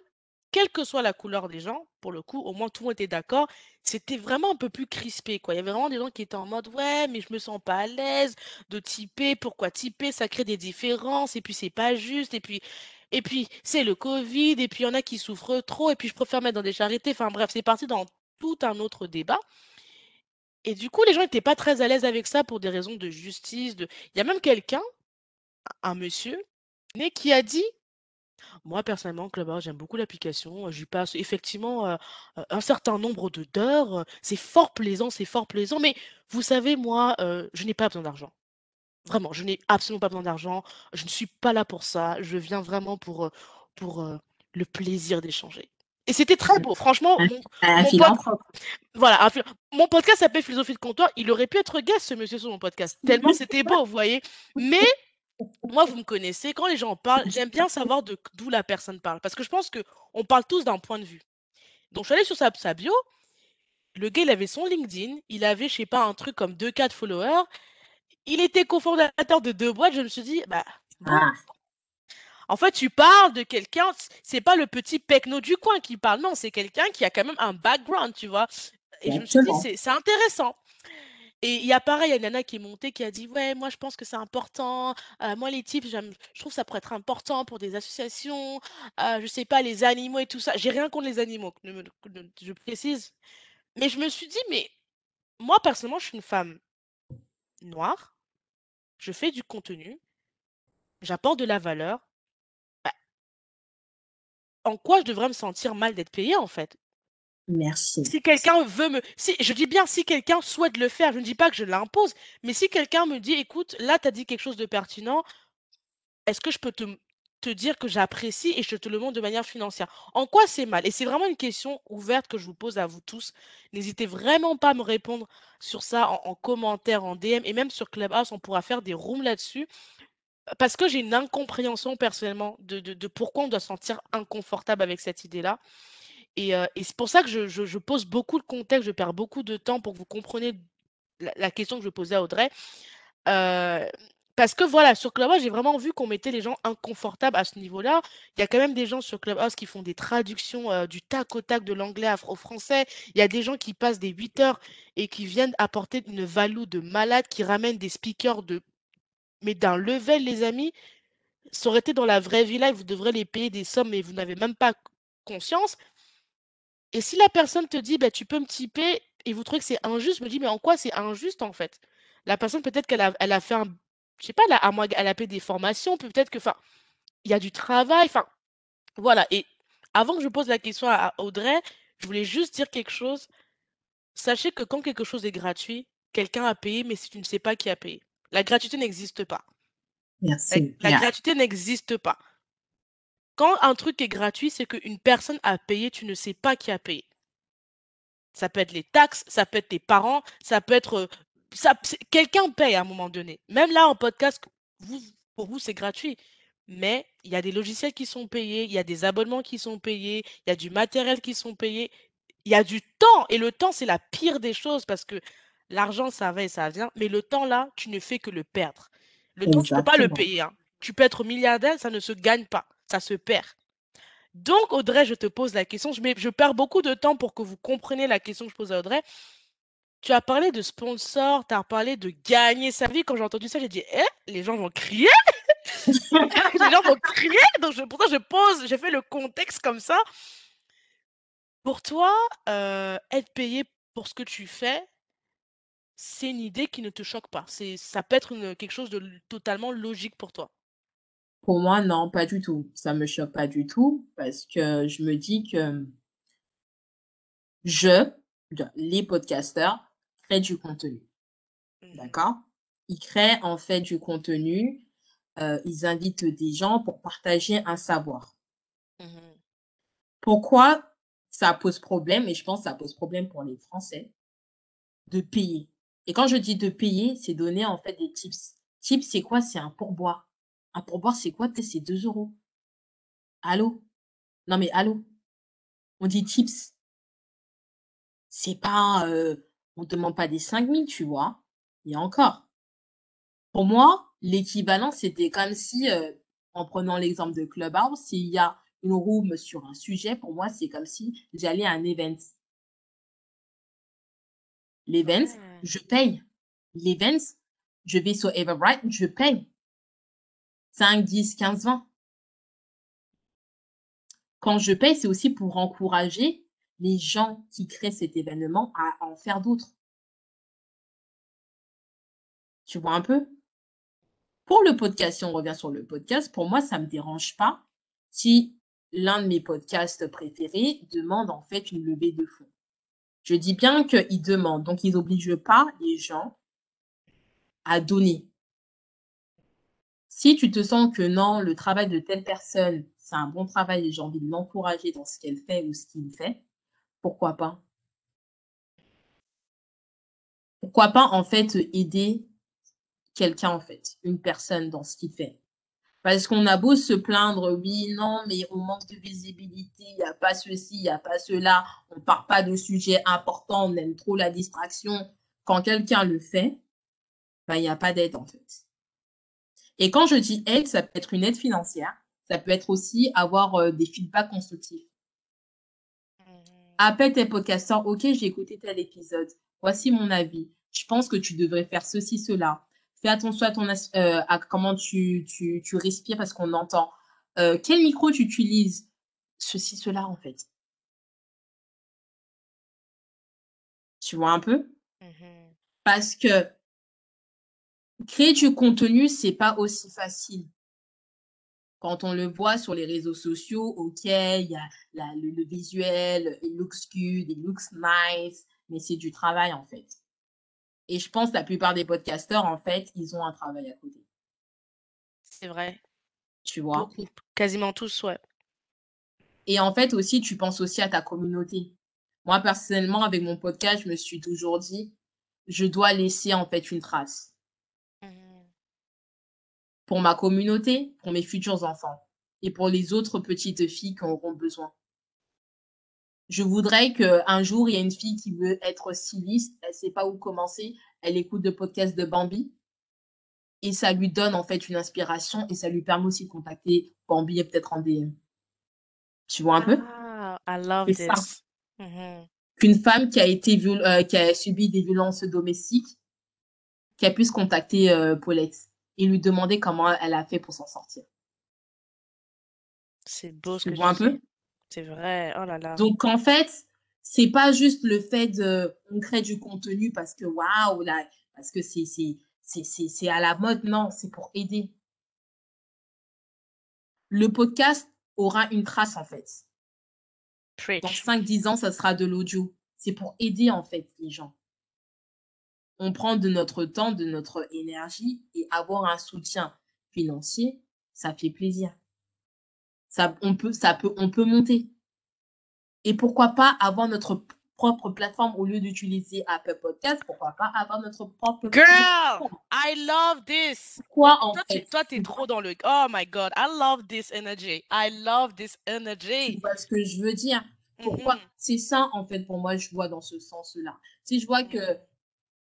quelle que soit la couleur des gens, pour le coup, au moins tout le monde était d'accord, c'était vraiment un peu plus crispé, quoi. Il y avait vraiment des gens qui étaient en mode ouais, mais je me sens pas à l'aise de typer, pourquoi typer, ça crée des différences, et puis c'est pas juste, et puis et puis, c'est le Covid, et puis il y en a qui souffrent trop, et puis je préfère mettre dans des charités. Enfin bref, c'est parti dans tout un autre débat. Et du coup, les gens n'étaient pas très à l'aise avec ça pour des raisons de justice. Il y a même quelqu'un, un monsieur, qui a dit moi, personnellement, Clubhouse, j'aime beaucoup l'application. J'y passe effectivement euh, euh, un certain nombre de d'heures. C'est fort plaisant, c'est fort plaisant. Mais vous savez, moi, euh, je n'ai pas besoin d'argent. Vraiment, je n'ai absolument pas besoin d'argent. Je ne suis pas là pour ça. Je viens vraiment pour, pour le plaisir d'échanger. Et c'était très beau. Franchement, mon, voilà, mon podcast s'appelle Philosophie de comptoir. Il aurait pu être guest, ce monsieur, sur mon podcast. Tellement c'était beau, vous voyez. Mais moi, vous me connaissez. Quand les gens parlent, j'aime bien savoir d'où la personne parle. Parce que je pense qu'on parle tous d'un point de vue. Donc, je suis allée sur sa, sa bio. Le gars, il avait son LinkedIn. Il avait, je sais pas, un truc comme 2-4 followers il était cofondateur de deux boîtes. Je me suis dit, bah, ah. En fait, tu parles de quelqu'un, c'est pas le petit pecno du coin qui parle, non, c'est quelqu'un qui a quand même un background, tu vois. Et je me suis dit, c'est intéressant. Et il y a pareil, il y a une nana qui est montée qui a dit Ouais, moi je pense que c'est important. Euh, moi, les types, je trouve que ça pourrait être important pour des associations. Euh, je sais pas, les animaux et tout ça. J'ai rien contre les animaux, je précise. Mais je me suis dit Mais moi, personnellement, je suis une femme noire, je fais du contenu, j'apporte de la valeur. Bah en quoi je devrais me sentir mal d'être payée en fait? Merci. Si quelqu'un veut me. Si, je dis bien si quelqu'un souhaite le faire, je ne dis pas que je l'impose, mais si quelqu'un me dit écoute, là, tu as dit quelque chose de pertinent, est-ce que je peux te, te dire que j'apprécie et je te le montre de manière financière? En quoi c'est mal? Et c'est vraiment une question ouverte que je vous pose à vous tous. N'hésitez vraiment pas à me répondre sur ça en, commentaire, en DM et même sur Clubhouse, on pourra faire des rooms là-dessus. Parce que j'ai une incompréhension personnellement de, pourquoi on doit se sentir inconfortable avec cette idée-là. Et, c'est pour ça que je, pose beaucoup de contexte, je perds beaucoup de temps pour que vous compreniez la, question que je posais à Audrey. Parce que voilà, sur Clubhouse, j'ai vraiment vu qu'on mettait les gens inconfortables à ce niveau-là. Il y a quand même des gens sur Clubhouse qui font des traductions du tac au tac de l'anglais au français. Il y a des gens qui passent des 8 heures et qui viennent apporter une value de malade, qui ramènent des speakers de... Mais d'un level, les amis, ça aurait été dans la vraie vie là, vous devrez les payer des sommes, mais vous n'avez même pas conscience. Et si la personne te dit, bah, tu peux me typer, et vous trouvez que c'est injuste, je me dis, mais en quoi c'est injuste en fait? La personne, peut-être qu'elle a, elle a fait un je sais pas, elle a, elle a fait des formations, peut-être que, enfin, il y a du travail, enfin, voilà. Et avant que je pose la question à Audrey, je voulais juste dire quelque chose. Sachez que quand quelque chose est gratuit, quelqu'un a payé, mais si tu ne sais pas qui a payé. La gratuité n'existe pas. Merci. La, gratuité n'existe pas. Quand un truc est gratuit, c'est qu'une personne a payé, tu ne sais pas qui a payé. Ça peut être les taxes, ça peut être tes parents, ça peut être quelqu'un paye à un moment donné. Même là, en podcast, vous, pour vous, c'est gratuit. Mais il y a des logiciels qui sont payés, il y a des abonnements qui sont payés, il y a du matériel qui sont payés, il y a du temps. Et le temps, c'est la pire des choses parce que l'argent, ça va et ça vient. Mais le temps, là, tu ne fais que le perdre. Le temps, tu ne peux pas le payer. Hein. Tu peux être milliardaire, ça ne se gagne pas. Ça se perd. Donc, Audrey, je te pose la question. Je, je perds beaucoup de temps pour que vous compreniez la question que je pose à Audrey. Tu as parlé de sponsor, tu as parlé de gagner sa vie. Quand j'ai entendu ça, j'ai dit, eh, les gens vont crier. les gens vont crier, donc je, pourtant je pose, j'ai fait le contexte comme ça. Pour toi, euh, être payé pour ce que tu fais, c'est une idée qui ne te choque pas. Ça peut être quelque chose de totalement logique pour toi. Pour moi, non, pas du tout. Ça me choque pas du tout parce que je me dis que je, les podcasteurs, créent du contenu. Mmh D'accord? Ils créent en fait du contenu. Euh, ils invitent des gens pour partager un savoir. Mmh Pourquoi ça pose problème, et je pense que ça pose problème pour les Français, de payer? Et quand je dis de payer, c'est donner en fait des tips. Tips, c'est quoi? C'est un pourboire. Un pourboire, c'est quoi C'est 2 euros? Allô? Non mais allô? On dit tips. C'est pas... Euh, on ne demande pas des 5000, tu vois. Et encore. Pour moi, l'équivalent, c'était comme si, euh, en prenant l'exemple de Clubhouse, s'il y a une room sur un sujet, pour moi, c'est comme si j'allais à un event. L'event, je paye. L'event, je vais sur Everbright, je paye. 5, 10, 15, 20. Quand je paye, c'est aussi pour encourager les gens qui créent cet événement à en faire d'autres. Tu vois un peu? Pour le podcast, si on revient sur le podcast, pour moi, ça ne me dérange pas si l'un de mes podcasts préférés demande en fait une levée de fonds. Je dis bien qu'ils demandent, donc ils n'obligent pas les gens à donner. Si tu te sens que non, le travail de telle personne, c'est un bon travail et j'ai envie de l'encourager dans ce qu'elle fait ou ce qu'il fait, pourquoi pas? Pourquoi pas en fait aider quelqu'un en fait, une personne dans ce qu'il fait? Parce qu'on a beau se plaindre, oui, non, mais on manque de visibilité, il n'y a pas ceci, il n'y a pas cela, on ne parle pas de sujets importants, on aime trop la distraction. Quand quelqu'un le fait, ben, il n'y a pas d'aide en fait. Et quand je dis aide, ça peut être une aide financière, ça peut être aussi avoir euh, des feedbacks constructifs. Mmh. Appelle tes podcasteurs, ok, j'ai écouté tel épisode, voici mon avis, je pense que tu devrais faire ceci, cela fais attention à, ton, euh, à comment tu, tu, tu respires parce qu'on entend. Euh, quel micro tu utilises? Ceci, cela, en fait. Tu vois un peu? Mmh Parce que créer du contenu, c'est pas aussi facile. Quand on le voit sur les réseaux sociaux, ok, il y a le, le, visuel, it looks good, it looks nice, mais c'est du travail en fait. Et je pense que la plupart des podcasteurs, en fait, ils ont un travail à côté. C'est vrai. Tu vois? Quasiment tous, ouais. Et en fait, aussi, tu penses aussi à ta communauté. Moi, personnellement, avec mon podcast, je me suis toujours dit, je dois laisser en fait une trace. Pour ma communauté, pour mes futurs enfants et pour les autres petites filles qui auront besoin je voudrais qu'un jour, il y ait une fille qui veut être styliste, elle ne sait pas où commencer, elle écoute le podcast de Bambi et ça lui donne en fait une inspiration et ça lui permet aussi de contacter Bambi et peut-être en DM. Tu vois un peu? Ah, I love this. Mm-hmm. Qu'une femme qui a été euh, qui a subi des violences domestiques, qu'elle puisse contacter euh, Paulette et lui demander comment elle a fait pour s'en sortir. C'est beau ce tu vois un peu? c'est vrai, oh là là. Donc en fait, c'est pas juste le fait de on crée du contenu parce que waouh là parce que c'est c'est c'est à la mode non, c'est pour aider. Le podcast aura une trace en fait. Dans 5 10 ans, ça sera de l'audio. C'est pour aider en fait les gens. On prend de notre temps, de notre énergie et avoir un soutien financier, ça fait plaisir ça, on, peut, ça peut, on peut monter. Et pourquoi pas avoir notre propre plateforme au lieu d'utiliser Apple Podcast, pourquoi pas avoir notre propre Girl, I love this. Quoi en toi, fait? Toi, t'es trop dans le. Oh my God, I love this energy. I love this energy. Tu vois ce que je veux dire? Pourquoi? Mm-hmm. C'est ça en fait pour moi, je vois dans ce sens-là. Si je vois que mm-hmm.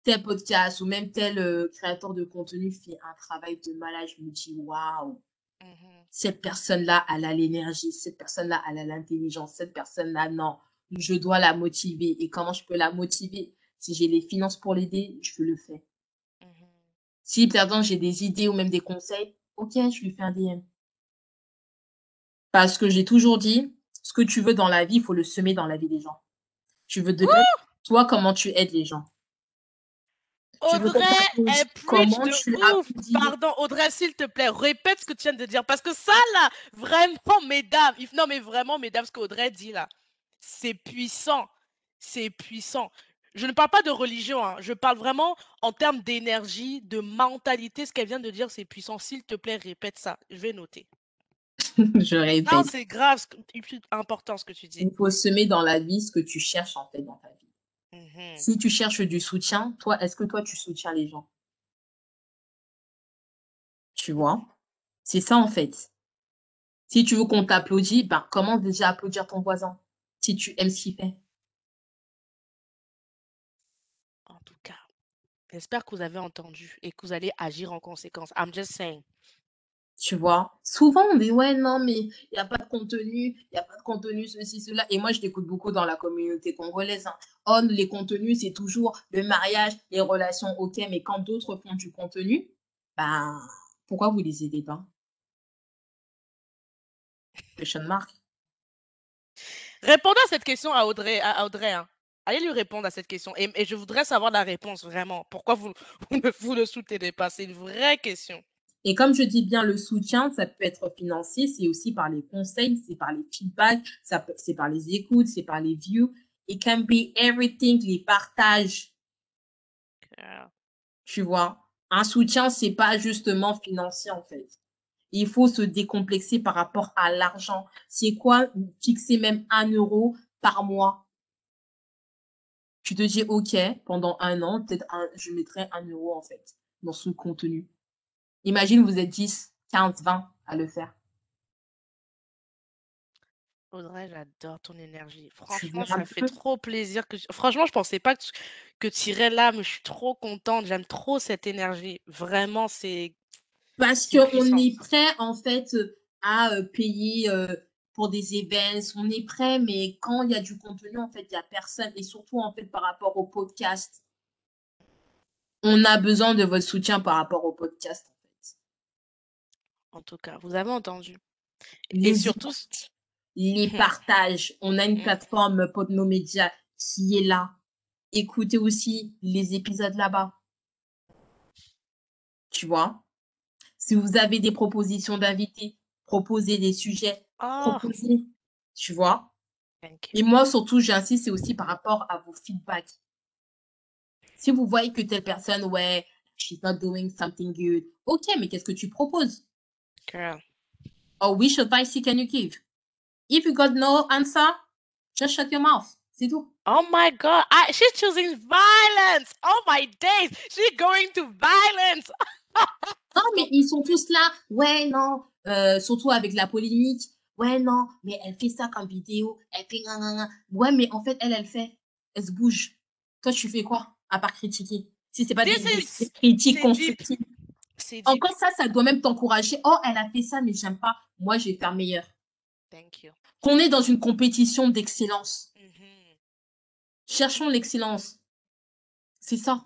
Tel podcast ou même tel euh, créateur de contenu fait un travail de malade, je me dis waouh Mmh cette personne-là, elle a l'énergie, cette personne-là, elle a l'intelligence, cette personne-là, non, je dois la motiver. Et comment je peux la motiver? Si j'ai les finances pour l'aider, je le fais. Mmh si, pardon, j'ai des idées ou même des conseils, OK, je lui fais un DM. Parce que j'ai toujours dit: «Ce que tu veux dans la vie, il faut le semer dans la vie des gens». Tu veux de? Toi, comment tu aides les gens? Audrey, elle preach de ouf. Pardon, Audrey, s'il te plaît, répète ce que tu viens de dire. Parce que ça, là, vraiment, mesdames, non, mais vraiment, mesdames, ce qu'Audrey dit là, c'est puissant. C'est puissant. Je ne parle pas de religion, hein, je parle vraiment en termes d'énergie, de mentalité. Ce qu'elle vient de dire, c'est puissant. S'il te plaît, répète ça. Je vais noter. Je Non, répète. c'est grave, c'est important ce que tu dis. Il faut semer dans la vie ce que tu cherches, en fait, dans ta vie. Mhm. Si tu cherches du soutien, toi, est-ce que toi, tu soutiens les gens? Tu vois? C'est ça, en fait. Si tu veux qu'on t'applaudisse, ben, commence déjà à applaudir ton voisin, si tu aimes ce qu'il fait. En tout cas, j'espère que vous avez entendu et que vous allez agir en conséquence. I'm just saying. Tu vois? Souvent, on dit: «Ouais, non, mais il y a pas de contenu, il y a pas de contenu, ceci, cela» et moi, je l'écoute beaucoup dans la communauté congolaise, hein. «Oh, les contenus, c'est toujours le mariage, les relations, OK, mais quand d'autres font du contenu, ben, pourquoi vous les aidez pas?» Question mark. Répondez à cette question à Audrey, à Audrey, hein. Allez lui répondre à cette question et je voudrais savoir la réponse vraiment. Pourquoi vous ne le soutenez pas? C'est une vraie question. Et comme je dis bien, le soutien, ça peut être financier, c'est aussi par les conseils, c'est par les feedbacks, c'est par les écoutes, c'est par les views. It can be everything, les partages, tu vois? Un soutien, c'est pas justement financier, en fait. Il faut se décomplexer par rapport à l'argent. C'est quoi? Fixer même 1 euro par mois? Tu te dis: «OK, pendant 1 an, peut-être un je mettrai 1 euro, en fait, dans ce contenu». Imagine, vous êtes 10, 15, 20 à le faire. Audrey, j'adore ton énergie. Franchement, ça fait peu? trop plaisir que franchement, je pensais pas que tu que tu irais là, mais je suis trop contente. J'aime trop cette énergie. Vraiment, c'est Parce qu'on est prêt, en fait, heu, à, heu, payer, heu, pour des events, on est prêt, mais quand il y a du contenu, en fait, il y a personne et surtout, en fait, par rapport au podcast. On a besoin de votre soutien par rapport au podcast, en tout cas, vous avez entendu et Les surtout s écoutes, les Mmh. partages. On a une Mmh. plateforme Podno Média qui est là. Écoutez aussi les épisodes là-bas. Tu vois? Si vous avez des propositions d'invités, proposez des sujets, Oh! proposez, tu vois? Et moi, surtout, j'insiste, c'est aussi par rapport à vos feedbacks. Si vous voyez que telle personne, ouais, she's not doing something good, OK, mais qu'est-ce que tu proposes? Girl. Or which advice can you give? If you got no answer, just shut your mouth. C'est tout. Oh my god, I she's choosing violence! Oh my days! She going to violence! Non, mais ils sont tous là. Ouais, non, heu, surtout avec la polémique. Ouais, non, mais elle fait ça comme vidéo, elle fait. Ouais, mais en fait, elle, elle fait, elle se bouge. Toi, tu fais quoi? À part critiquer? Si c'est pas des This des is critiques deep. C'est. Encore ça, ça doit même t'encourager. Oh, elle a fait ça, mais j'aime pas. Moi, je vais faire meilleur. Thank you. Qu'on est dans une compétition d'excellence. Mhm. Cherchons l'excellence. C'est ça.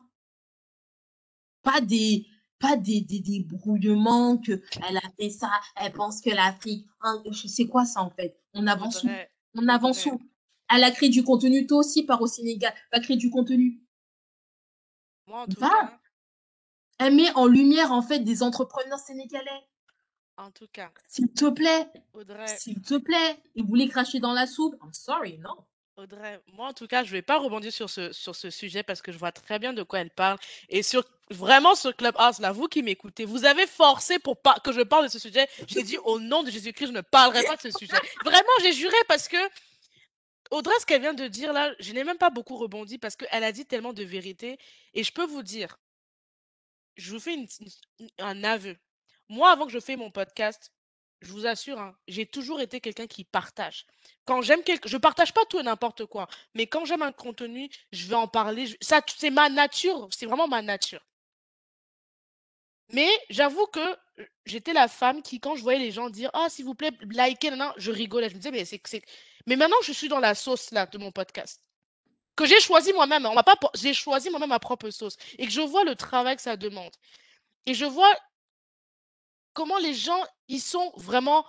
Pas des pas des des des brouillements que elle a fait ça, elle pense que l'Afrique, hein, je sais quoi ça en fait? On avance où? On avance où? Elle a créé du contenu, toi aussi pars au Sénégal, va créer du contenu. Moi, en tout Va! cas Elle met en lumière en fait des entrepreneurs sénégalais. en tout cas, S'il te plaît, Audrey s'il te plaît. Ils voulaient cracher dans la soupe? I'm sorry, non. Audrey, moi en tout cas, je vais pas rebondir sur ce sur ce sujet parce que je vois très bien de quoi elle parle et sur vraiment sur Clubhouse là, vous qui m'écoutez, vous avez forcé pour pas que je parle de ce sujet. J'ai dit au nom de Jésus-Christ, je ne parlerai pas de ce sujet. Vraiment, j'ai juré parce que Audrey, ce qu'elle vient de dire là, je n'ai même pas beaucoup rebondi parce qu'elle a dit tellement de vérité et je peux vous dire, je vous fais un aveu. Moi, avant que je fais mon podcast, je vous assure, hein, j'ai toujours été quelqu'un qui partage. Quand j'aime quelque, je partage pas tout et n'importe quoi, mais quand j'aime un contenu, je vais en parler. Ça, c'est ma nature, c'est vraiment ma nature. Mais j'avoue que j'étais la femme qui, quand je voyais les gens dire, ah, s'il vous plaît, likez, nan, je rigolais. Je me disais, mais c'est... Mais maintenant, je suis dans la sauce là de mon podcast que j'ai choisi moi-même. hein, On m'a pas, j'ai choisi moi-même ma propre sauce et que je vois le travail que ça demande. Et je vois comment les gens, ils sont vraiment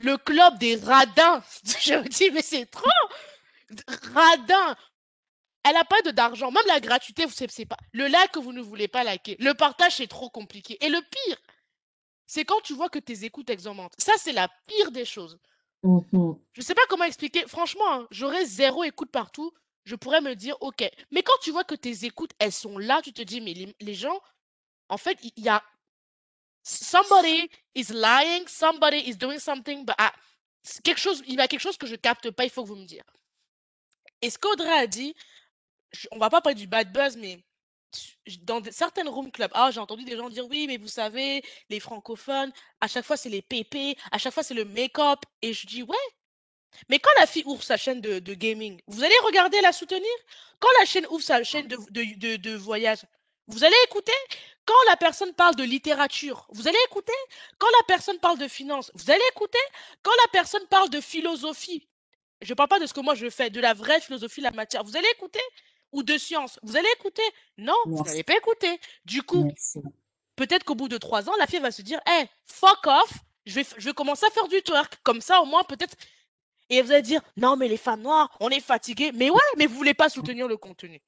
le club des radins. Je me dis, mais c'est trop radin. Elle n'a pas de d'argent. Même la gratuité, vous savez pas. Le like que vous ne voulez pas liker. Le partage, c'est trop compliqué. Et le pire, c'est quand tu vois que tes écoutes augmentent. Ça, c'est la pire des choses. Mmh je ne sais pas comment expliquer. Franchement, hein, j'aurais zéro écoute partout. Je pourrais me dire, OK. Mais quand tu vois que tes écoutes, elles sont là, tu te dis, mais les, gens, en fait, il y, a somebody is lying, somebody is doing something, but ah, quelque chose, il y a quelque chose que je capte pas, il faut que vous me dire. Et ce qu'Audrey a dit, on va pas parler du bad buzz, mais dans certaines room clubs, ah, j'ai entendu des gens dire oui, mais vous savez, les francophones, à chaque fois c'est les PP, à chaque fois c'est le make-up. Et je dis ouais. Mais quand la fille ouvre sa chaîne de, gaming, vous allez regarder la soutenir? Quand la chaîne ouvre sa chaîne de, de, de voyage, vous allez écouter? Quand la personne parle de littérature, vous allez écouter? Quand la personne parle de finance, vous allez écouter? Quand la personne parle de philosophie, je ne parle pas de ce que moi je fais, de la vraie philosophie de la matière, vous allez écouter? Ou de science. Vous allez écouter? Non, vous n'allez pas écouter. Du coup, peut-être qu'au bout de trois ans, la fille va se dire Hey, fuck off, je vais, je vais commencer à faire du twerk. Comme ça, au moins, peut-être. Et vous allez dire Non, mais les femmes noires, on est fatiguées. Mais ouais, mais vous voulez pas soutenir le contenu.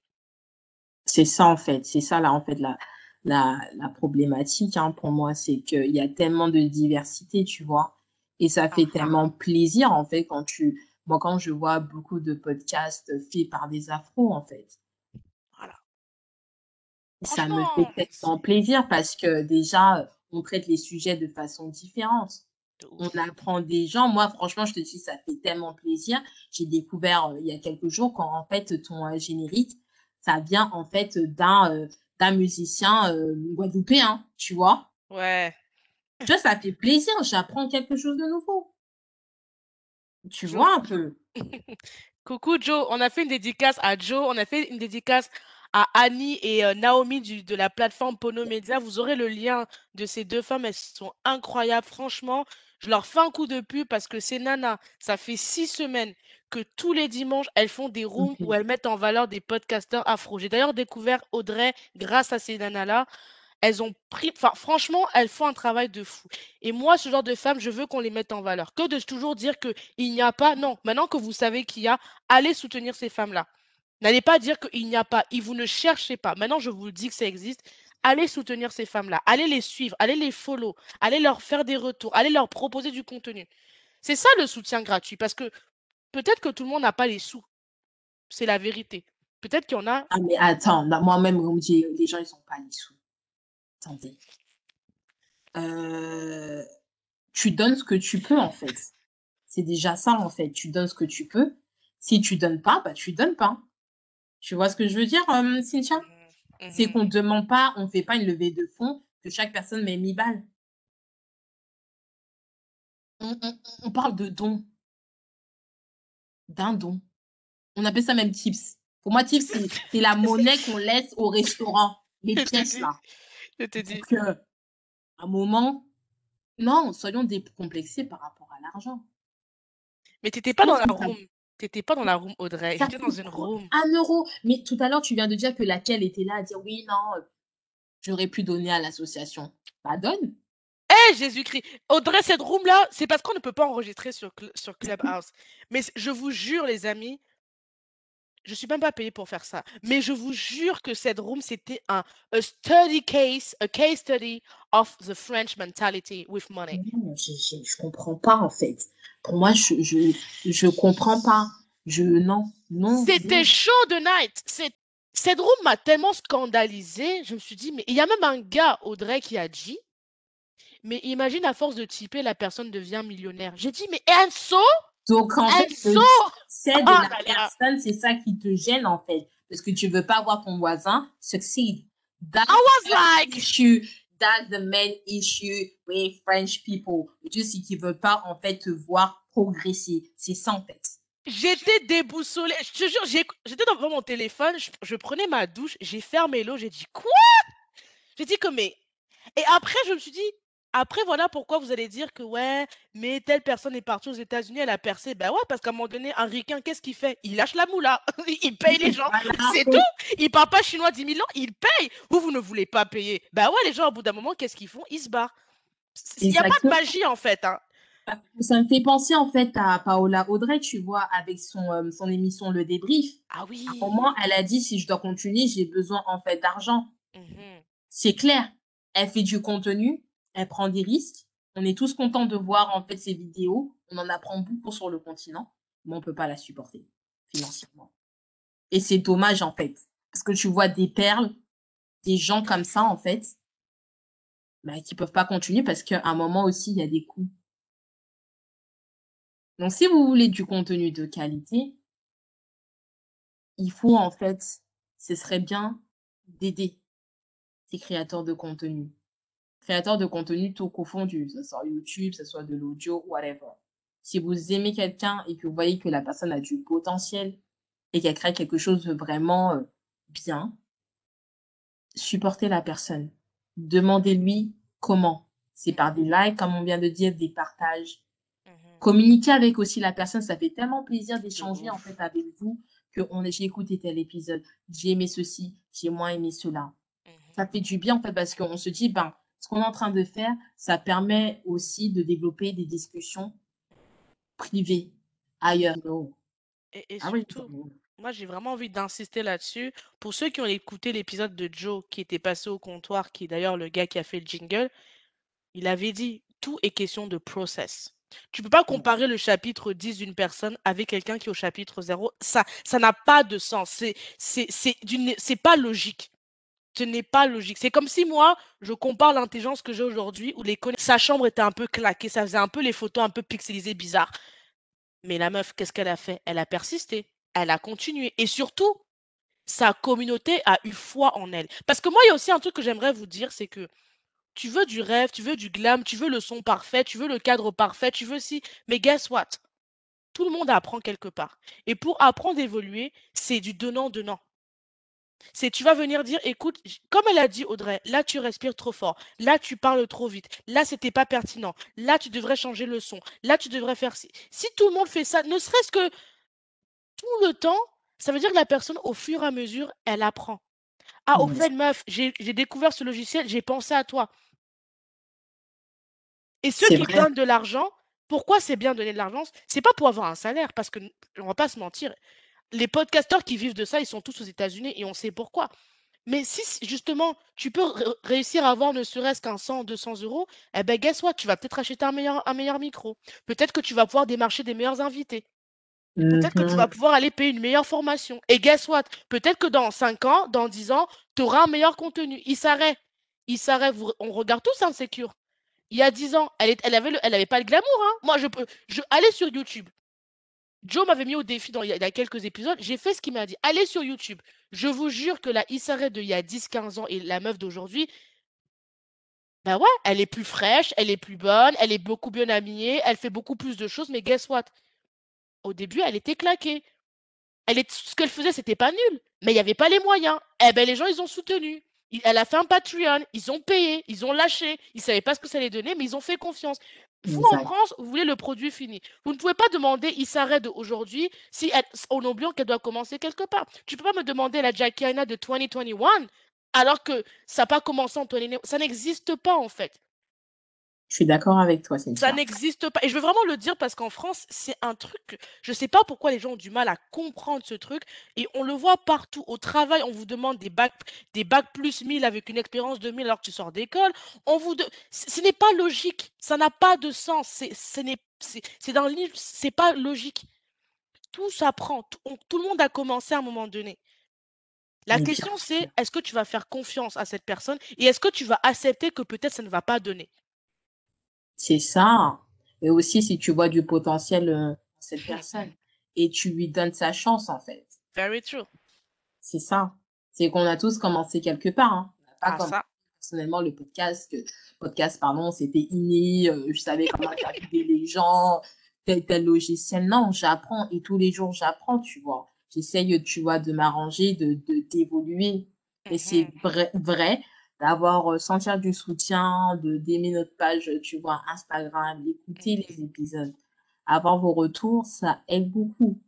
C'est ça, en fait. C'est ça, là, en fait, la, la, la problématique hein, pour moi. C'est qu'il y a tellement de diversité, tu vois. Et ça fait ah. tellement plaisir, en fait, quand tu moi, quand je vois beaucoup de podcasts faits par des afros, en fait, voilà. Ça me fait tellement plaisir parce que déjà, on traite les sujets de façon différente. On apprend des gens. Moi, franchement, je te dis, ça fait tellement plaisir. J'ai découvert euh, il y a quelques jours quand, en fait, ton euh, générique, ça vient, en fait, d'un euh, d'un musicien guadeloupéen, tu vois? Ouais. Tu vois, ça fait plaisir. J'apprends quelque chose de nouveau. Tu vois un peu? Coucou Joe, on a fait une dédicace à Joe, on a fait une dédicace à Annie et euh, Naomi du, de la plateforme Pono Media. Vous aurez le lien de ces deux femmes, elles sont incroyables. Franchement, je leur fais un coup de pub parce que ces nanas, ça fait six semaines que tous les dimanches, elles font des rooms où elles mettent en valeur des podcasteurs afro. J'ai d'ailleurs découvert Audrey grâce à ces nanas-là. Elles ont pris, enfin, franchement, elles font un travail de fou. Et moi, ce genre de femmes, je veux qu'on les mette en valeur. Que de toujours dire qu'il n'y a pas. Non, maintenant que vous savez qu'il y a, allez soutenir ces femmes-là. N'allez pas dire qu'il n'y a pas. Et vous ne cherchez pas. Maintenant, je vous dis que ça existe. Allez soutenir ces femmes-là. Allez les suivre. Allez les follow. Allez leur faire des retours. Allez leur proposer du contenu. C'est ça le soutien gratuit. Parce que peut-être que tout le monde n'a pas les sous. C'est la vérité. Peut-être qu'il y en a. Ah, mais attends, moi-même, on me dit, les gens, ils n'ont pas les sous. Attendez. Euh, tu donnes ce que tu peux, en fait. C'est déjà ça, en fait. Tu donnes ce que tu peux. Si tu donnes pas, bah, tu donnes pas. Tu vois ce que je veux dire, euh, Cynthia? Mmh C'est qu'on ne demande pas, on ne fait pas une levée de fonds que chaque personne met 1000 balles. On, parle de don. D'un don. On appelle ça même tips. Pour moi, tips, c'est la monnaie qu'on laisse au restaurant. Les pièces, là. Je te dis. à un moment, non, soyons décomplexés par rapport à l'argent. Mais tu n'étais pas dans la room. T'étais pas dans la room, Audrey. J'étais dans une room. Un euro. Mais tout à l'heure, tu viens de dire que laquelle était là à dire oui, non, j'aurais pu donner à l'association. Bah, donne. Eh, Jésus-Christ. Audrey, cette room-là, c'est parce qu'on ne peut pas enregistrer sur, sur Clubhouse. Mais je vous jure, les amis, je suis même pas payée pour faire ça. Mais je vous jure que cette room, c'était un a study case, a case study of the French mentality with money. je, je, comprends pas, en fait. Pour moi, je, je, je comprends pas. Je, non, non. C'était chaud de night. Cette room m'a tellement scandalisée. Je me suis dit, mais il y a même un gars, Audrey, qui a dit, mais imagine à force de typer, la personne devient millionnaire. J'ai dit, mais Enzo, donc, en fait, c'est de la personne, c'est ça qui te gêne, en fait. Parce que tu veux pas voir ton voisin succeed. I was like... Issue. That's the main issue with French people. Juste c'est qu'ils veulent pas, en fait, te voir progresser. C'est ça, en fait. J'étais déboussolée. Je te jure, j'étais devant mon téléphone, je, je prenais ma douche, j'ai fermé l'eau, j'ai dit quoi? J'ai dit que mais... Et après, je me suis dit, après, voilà pourquoi vous allez dire que ouais, mais telle personne est partie aux États-Unis, elle a percé. Ben ouais, parce qu'à un moment donné, un ricain, qu'est-ce qu'il fait? Il lâche la moula, il paye les gens, c'est tout. Il parle pas chinois 10 000 ans, il paye. Vous, vous ne voulez pas payer. Ben ouais, les gens, au bout d'un moment, qu'est-ce qu'ils font? Ils se barrent. Il y a pas de magie, en fait, hein. Ça me fait penser, en fait, à Paola Audrey, tu vois, avec son, son émission Le Débrief. Ah oui! À un moment, elle a dit: «Si je dois continuer, j'ai besoin, en fait, d'argent». Mmh C'est clair. Elle fait du contenu, elle prend des risques. On est tous contents de voir, en fait, ses vidéos. On en apprend beaucoup sur le continent, mais on peut pas la supporter financièrement et c'est dommage, en fait, parce que tu vois des perles, des gens comme ça, en fait, bah, qui peuvent pas continuer parce qu'à un moment aussi, il y a des coûts. Donc si vous voulez du contenu de qualité il faut, en fait, ce serait bien d'aider ces créateurs de contenu. Créateurs de contenu tout confondu, que ce soit YouTube, que ce soit de l'audio, whatever. Si vous aimez quelqu'un et que vous voyez que la personne a du potentiel et qu'elle crée quelque chose de vraiment euh, bien, supportez la personne. Demandez-lui comment. C'est par des likes, comme on vient de dire, des partages. Mmh Communiquez avec aussi la personne. Ça fait tellement plaisir d'échanger en fait avec vous que on j'ai écouté tel épisode, j'ai aimé ceci, j'ai moins aimé cela. Mmh ça fait du bien en fait parce qu'on se dit ben ce qu'on est en train de faire, ça permet aussi de développer des discussions privées ailleurs. Et, ah surtout, moi, j'ai vraiment envie d'insister là-dessus. Pour ceux qui ont écouté l'épisode de Joe qui était passé au comptoir, qui est d'ailleurs le gars qui a fait le jingle, il avait dit tout est question de process. Tu peux pas mmh. comparer le chapitre 10 d'une personne avec quelqu'un qui est au chapitre 0. Ça ça n'a pas de sens. C'est c'est c'est pas logique. Ce n'est pas logique. C'est comme si moi, je compare l'intelligence que j'ai aujourd'hui où les sa chambre était un peu claquée, ça faisait un peu les photos un peu pixelisées bizarres. Mais la meuf, qu'est-ce qu'elle a fait? Elle a persisté elle a continué. Et surtout, sa communauté a eu foi en elle. Parce que moi, il y a aussi un truc que j'aimerais vous dire, c'est que tu veux du rêve, tu veux du glam, tu veux le son parfait, tu veux le cadre parfait, tu veux si. Mais guess what? Tout le monde apprend quelque part. Et pour apprendre, évoluer, c'est du donnant-donnant. C'est tu vas venir dire, écoute, comme elle a dit Audrey, là tu respires trop fort, là tu parles trop vite, là c'était pas pertinent, là tu devrais changer le son, là tu devrais faire si. Si tout le monde fait ça, ne serait-ce que tout le temps, ça veut dire que la personne, au fur et à mesure, elle apprend. Ah, au fait, meuf, j'ai découvert ce logiciel, j'ai pensé à toi. Et ceux qui donnent de l'argent, pourquoi c'est bien de donner de l'argent? C'est pas pour avoir un salaire, parce que on va pas se mentir. Les podcasteurs qui vivent de ça, ils sont tous aux États-Unis et on sait pourquoi. Mais si justement tu peux réussir à avoir ne serait-ce qu'un 100, 200 euros, eh ben guess what, tu vas peut-être acheter un meilleur, un meilleur micro. Peut-être que tu vas pouvoir démarcher des meilleurs invités. Peut-être que tu vas mmh pouvoir aller payer une meilleure formation. Et guess what? Peut-être que dans 5 ans, dans 10 ans, tu auras un meilleur contenu. Il s'arrête. Il s'arrête. On regarde tous Insécure. Il y a 10 ans, elle, elle avait, elle avait pas le glamour. Hein. Moi, je peux. Je, allez sur YouTube. Joe m'avait mis au défi dans, il, y a, quelques épisodes. J'ai fait ce qu'il m'a dit. Allez sur YouTube. Je vous jure que la Issaré de il y a 10-15 ans et la meuf d'aujourd'hui, ben ouais, elle est plus fraîche, elle est plus bonne, elle est beaucoup bien habillée, elle fait beaucoup plus de choses. Mais guess what? Au début, elle était claquée. Ce qu'elle faisait, c'était pas nul, mais il n'y avait pas les moyens. Eh ben, les gens, ils ont soutenu. Elle a fait un Patreon, ils ont payé, ils ont lâché. Ils ne savaient pas ce que ça allait donner, mais ils ont fait confiance. Vous, en France, vous voulez le produit fini. Vous ne pouvez pas demander il s'arrête aujourd'hui si en oubliant qu'elle doit commencer quelque part. Tu ne peux pas me demander la Jackiana de 2021 alors que ça n'a pas commencé en 2021. Ça n'existe pas, en fait. Je suis d'accord avec toi, Ça n'existe pas. Et je veux vraiment le dire parce qu'en France, c'est un truc. Je sais pas pourquoi les gens ont du mal à comprendre ce truc. Et on le voit partout. Au travail, on vous demande des bacs, des bacs plus 1000 avec une expérience de 1000 alors que tu sors d'école. On vous Ce n'est pas logique. Ça n'a pas de sens. C'est, c'est, dans le livre, c'est pas logique. Tout s'apprend. Tout, tout le monde a commencé à un moment donné. La question, c'est est-ce que tu vas faire confiance à cette personne et est-ce que tu vas accepter que peut-être ça ne va pas donner? C'est ça. Et aussi, si tu vois du potentiel euh, cette personne et tu lui donnes sa chance, en fait. Very true. C'est ça. C'est qu'on a tous commencé quelque part. Hein. pas ah, ça. personnellement le podcast. Que, podcast, pardon, c'était inné. Euh, je savais comment arriver les gens, tel tel logiciel. Non, j'apprends et tous les jours j'apprends, tu vois. J'essaye, tu vois, de m'arranger, de d'évoluer. Et c'est mm-hmm. vrai, vrai d'avoir sentir du soutien, de d'aimer notre page, tu vois, Instagram, d'écouter les épisodes, avoir vos retours, ça aide beaucoup.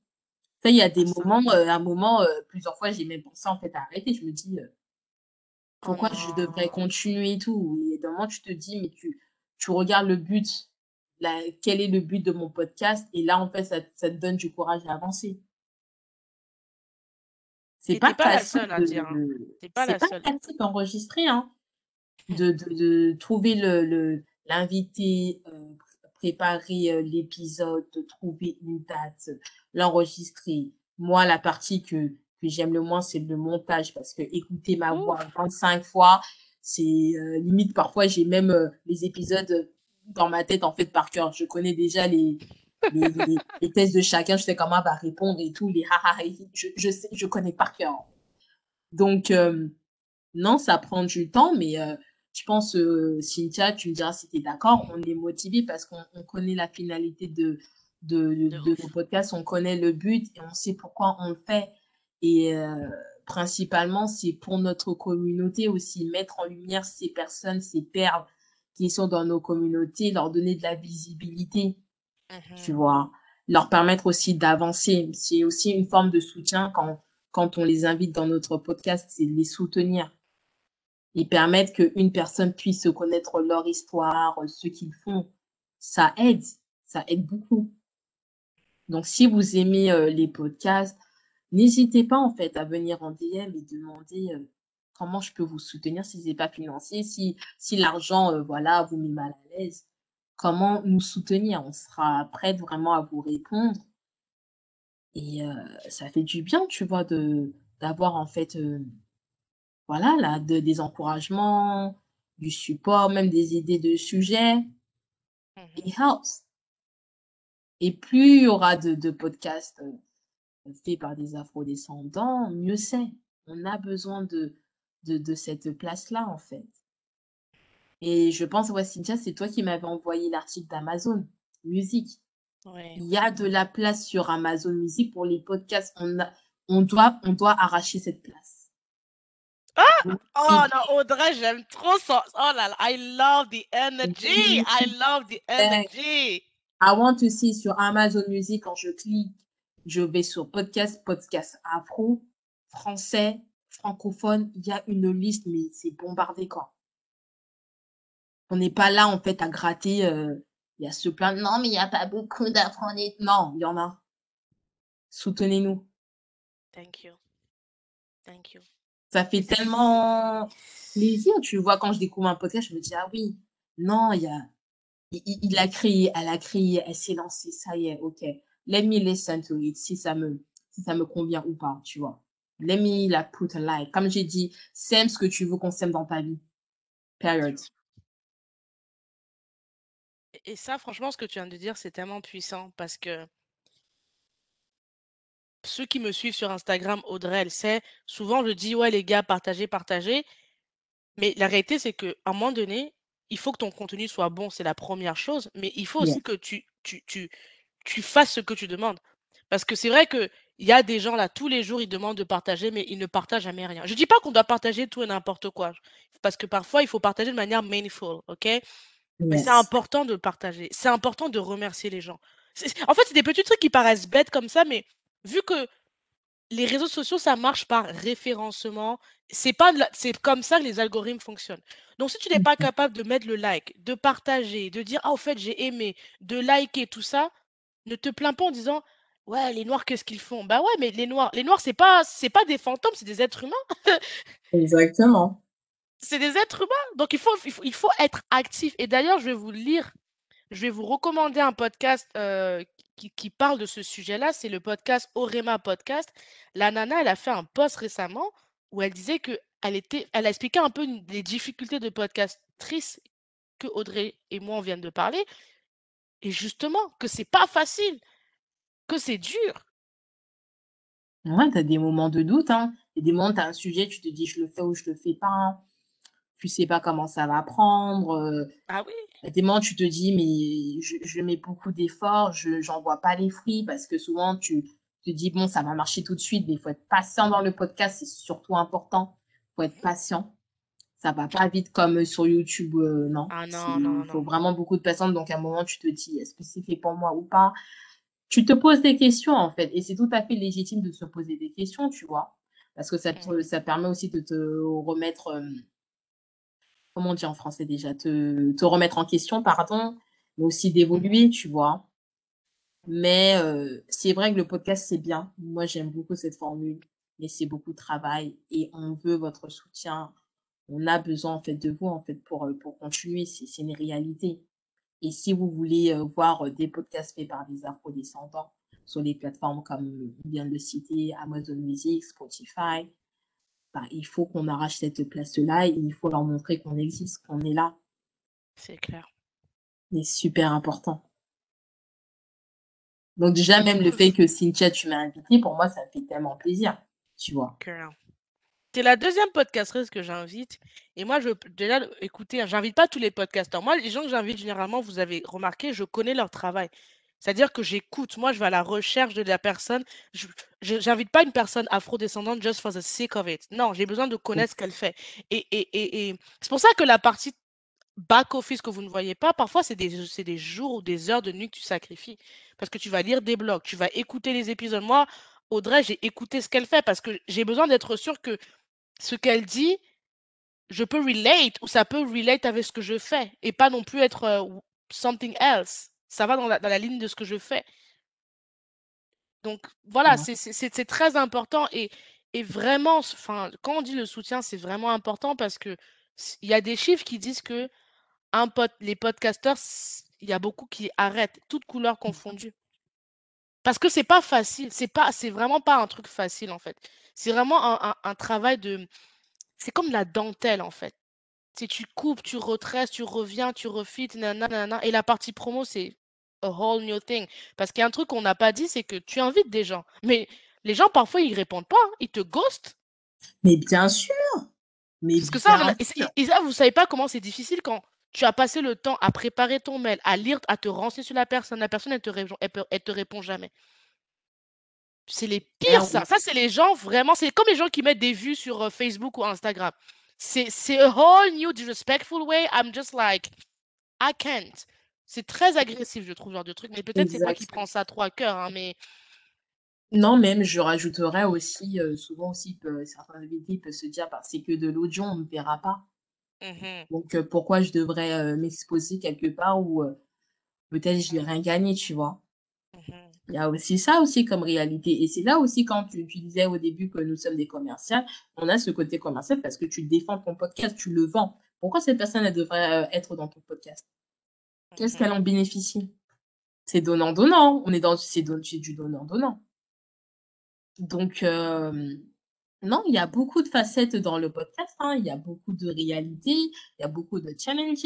Ça, il y a des moments, un moment, plusieurs fois, j'ai même pensé en fait à arrêter. Je me dis, pourquoi je devrais continuer et tout? Et d'un moment, tu te dis, mais tu, tu regardes le but, la, quel est le but de mon podcast, et là, en fait, ça, ça te donne du courage à avancer. C'est pas, pas la seule à dire. Hein. C'est pas, la seule. facile d'enregistrer, hein. De, de, de, trouver le l'invité, euh, préparer euh, l'épisode, trouver une date, l'enregistrer. Moi, la partie que, que j'aime le moins, c'est le montage parce que écouter ma voix 25 fois, c'est euh, limite parfois j'ai même les épisodes dans ma tête en fait par cœur. Je connais déjà les, les, les, tests de chacun, je sais comment elle va répondre et tout, les je, je sais, je connais par cœur. Donc, euh, non, ça prend du temps, mais euh, je pense, euh, Cynthia, tu me diras si tu es d'accord, on est motivé parce qu'on connaît la finalité de, de, de, de nos podcasts, on connaît le but et on sait pourquoi on le fait. Et principalement, c'est pour notre communauté aussi, mettre en lumière ces personnes, ces perles qui sont dans nos communautés, leur donner de la visibilité tu mmh vois? Leur permettre aussi d'avancer. C'est aussi une forme de soutien quand, quand on les invite dans notre podcast, c'est de les soutenir. Et permettre qu'une personne puisse connaître leur histoire, ce qu'ils font. Ça aide. Ça aide beaucoup. Donc, si vous aimez euh, les podcasts, n'hésitez pas en fait à venir en DM et demander euh, comment je peux vous soutenir si c'est pas financier, si, si l'argent, euh, voilà, vous met mal à l'aise comment nous soutenir. On sera prête vraiment à vous répondre. Et euh, ça fait du bien, tu vois, de d'avoir en fait, euh, voilà, là, de, des encouragements, du support, même des idées de sujets. Mmh It helps. Et plus il y aura de, de podcasts euh, faits par des afro-descendants, mieux c'est. On a besoin de, de, de cette place-là, en fait. Et je pense, ouais, Cynthia, c'est toi qui m'avais envoyé l'article d'Amazon Musique. Il y a de la place sur Amazon Music pour les podcasts. On, a, on, doit, on doit arracher cette place. Ah! Oh non, Audrey, j'aime trop ça. Oh là là, I love the energy. I love the energy. I want to see sur Amazon Music, quand je clique, je vais sur podcast, podcast afro, français, francophone. Il y a une liste, mais c'est bombardé quoi. On n'est pas là, en fait, à gratter. Euh, il y a ce plein non, mais il n'y a pas beaucoup d'apprendre. Non, il y en a. Soutenez-nous. Thank you. Thank you. Ça fait tellement plaisir. Tu vois, quand je découvre un podcast, je me dis, ah oui, non, il y a. Il, a créé, elle a créé, elle s'est lancée, ça y est, ok. Let me listen to it, si ça me, si ça me convient ou pas, tu vois. Let me la put a like. Comme j'ai dit, sème ce que tu veux qu'on sème dans ta vie. Period. Et ça, franchement, ce que tu viens de dire, c'est tellement puissant parce que ceux qui me suivent sur Instagram, Audrey, elle sait, souvent je dis, ouais, les gars, partagez, partagez. Mais la réalité, c'est qu'à un moment donné, il faut que ton contenu soit bon, c'est la première chose, mais il faut aussi que tu, tu, tu, tu fasses ce que tu demandes. Parce que c'est vrai qu'il y a des gens là, tous les jours, ils demandent de partager, mais ils ne partagent jamais rien. Je ne dis pas qu'on doit partager tout et n'importe quoi, parce que parfois, il faut partager de manière meaningful, ok? Mais c'est important de partager. C'est important de remercier les gens. En fait, c'est des petits trucs qui paraissent bêtes comme ça, mais vu que les réseaux sociaux, ça marche par référencement, c'est pas c'est comme ça que les algorithmes fonctionnent. Donc, si tu n'es pas capable de mettre le like, de partager, de dire ah au fait j'ai aimé, de liker tout ça, ne te plains pas en disant ouais les noirs qu'est-ce qu'ils font? Bah ouais, mais les noirs, les noirs c'est pas c'est pas des fantômes, c'est des êtres humains. Exactement c'est des êtres humains. Donc, il faut, il faut, être actif. Et d'ailleurs, je vais vous lire, je vais vous recommander un podcast euh, qui, qui, parle de ce sujet-là. C'est le podcast Orema Podcast. La nana, elle a fait un post récemment où elle disait que elle, était, elle a expliqué un peu les difficultés de podcastrice que Audrey et moi, on vient de parler. Et justement, que c'est pas facile, que c'est dur. Ouais, tu as des moments de doute. Hein. Il a des moments, tu as un sujet, tu te dis, je le fais ou je le fais pas tu sais pas comment ça va prendre. Euh, ah oui. À des moments, tu te dis, mais je, mets beaucoup d'efforts, je n'en vois pas les fruits parce que souvent, tu te dis, bon, ça va marcher tout de suite, mais il faut être patient dans le podcast, c'est surtout important. Il faut être patient. Ça va pas vite comme sur YouTube, euh, non. Ah non, non, Il faut vraiment beaucoup de patience. Donc, à un moment, tu te dis, est-ce que c'est fait pour moi ou pas? Tu te poses des questions, en fait. Et c'est tout à fait légitime de se poser des questions, tu vois. Parce que ça, mmh. ça permet aussi de te remettre. Euh, comment on dit en français déjà? Te te remettre en question, pardon, mais aussi d'évoluer, tu vois? Mais heu, c'est vrai que le podcast, c'est bien. Moi, j'aime beaucoup cette formule, mais c'est beaucoup de travail et on veut votre soutien. On a besoin, en fait, de vous, en fait, pour, heu, pour continuer. C'est c'est une réalité et si vous voulez, heu, voir, des podcasts faits par des afro-descendants sur les plateformes comme on vient de le citer, Amazon Music, Spotify, bah, il faut qu'on arrache cette place-là et il faut leur montrer qu'on existe, qu'on est là. C'est clair. C'est super important. Donc déjà, même le fait que Cynthia, tu m'as invitée, pour moi, ça me fait tellement plaisir, tu vois? Es la 2e podcasteuse que j'invite et moi, je déjà, écoutez, hein, j'invite pas tous les podcasteurs. Moi, les gens que j'invite, généralement, vous avez remarqué, je connais leur travail. C'est-à-dire que j'écoute. Moi, je vais à la recherche de la personne. Je j'invite pas une personne afro-descendante just for the sake of it. Non, j'ai besoin de connaître ce qu'elle fait et et et et c'est pour ça que la partie back office que vous ne voyez pas, parfois, c'est des des jours ou des heures de nuit que tu sacrifies parce que tu vas lire des blogs, tu vas écouter les épisodes. Moi, Audrey, j'ai écouté ce qu'elle fait parce que j'ai besoin d'être sûre que ce qu'elle dit, je peux relate ou ça peut relate avec ce que je fais et pas non plus être, heu, something else. Ça va dans la dans la ligne de ce que je fais. Donc voilà, Ouais. c'est très important et et vraiment enfin, quand on dit le soutien, c'est vraiment important parce que il y a des chiffres qui disent qu'un pod les podcasteurs, il y a beaucoup qui arrêtent, toutes couleurs confondues. Parce que c'est pas facile, c'est pas c'est vraiment pas un truc facile, en fait. C'est vraiment un un un travail de c'est comme de la dentelle, en fait. Tu coupes, tu retresses, tu reviens, tu nin-nin, nin-nin et la partie promo, c'est a whole new thing. Parce qu'il y a un truc qu'on n'a pas dit, c'est que tu invites des gens, mais les gens, parfois, ils répondent pas, hein, ils te ghostent. Mais bien sûr! Mais Parce que ça, et ça, vous savez pas comment c'est difficile quand tu as passé le temps à préparer ton mail, à lire, à te renseigner sur la personne, la personne, elle te répond elle te répond jamais. C'est les Eh pires ça. oui. Ça, c'est les gens vraiment c'est comme les gens qui mettent des vues sur, heu, Facebook ou Instagram. C'est a whole new disrespectful way. I'm just like, I can't. C'est très agressif, je trouve, ce genre de truc, mais peut-être c'est moi qui prends ça trop à cœur, hein, mais Non, même je rajouterais aussi, souvent aussi certains invités peuvent se dire: «Bah, c'est que de l'audio, on me verra pas». Mmh mh. Donc pourquoi je devrais, m'exposer quelque part où, peut-être je Mmh. rien gagner, tu vois? Il y a aussi ça aussi comme réalité et c'est là aussi quand tu tu disais au début que nous sommes des commerciales, on a ce côté commercial parce que tu défends ton podcast, tu le vends. Pourquoi cette personne, elle devrait, heu, être dans ton podcast? Qu'est-ce mh. qu'elle en bénéficie? C'est donnant-donnant, on est dans c'est don du donnant-donnant. Donc hem, non, il y a beaucoup de facettes dans le podcast, hein. Il y a beaucoup de réalités, il y a beaucoup de challenges,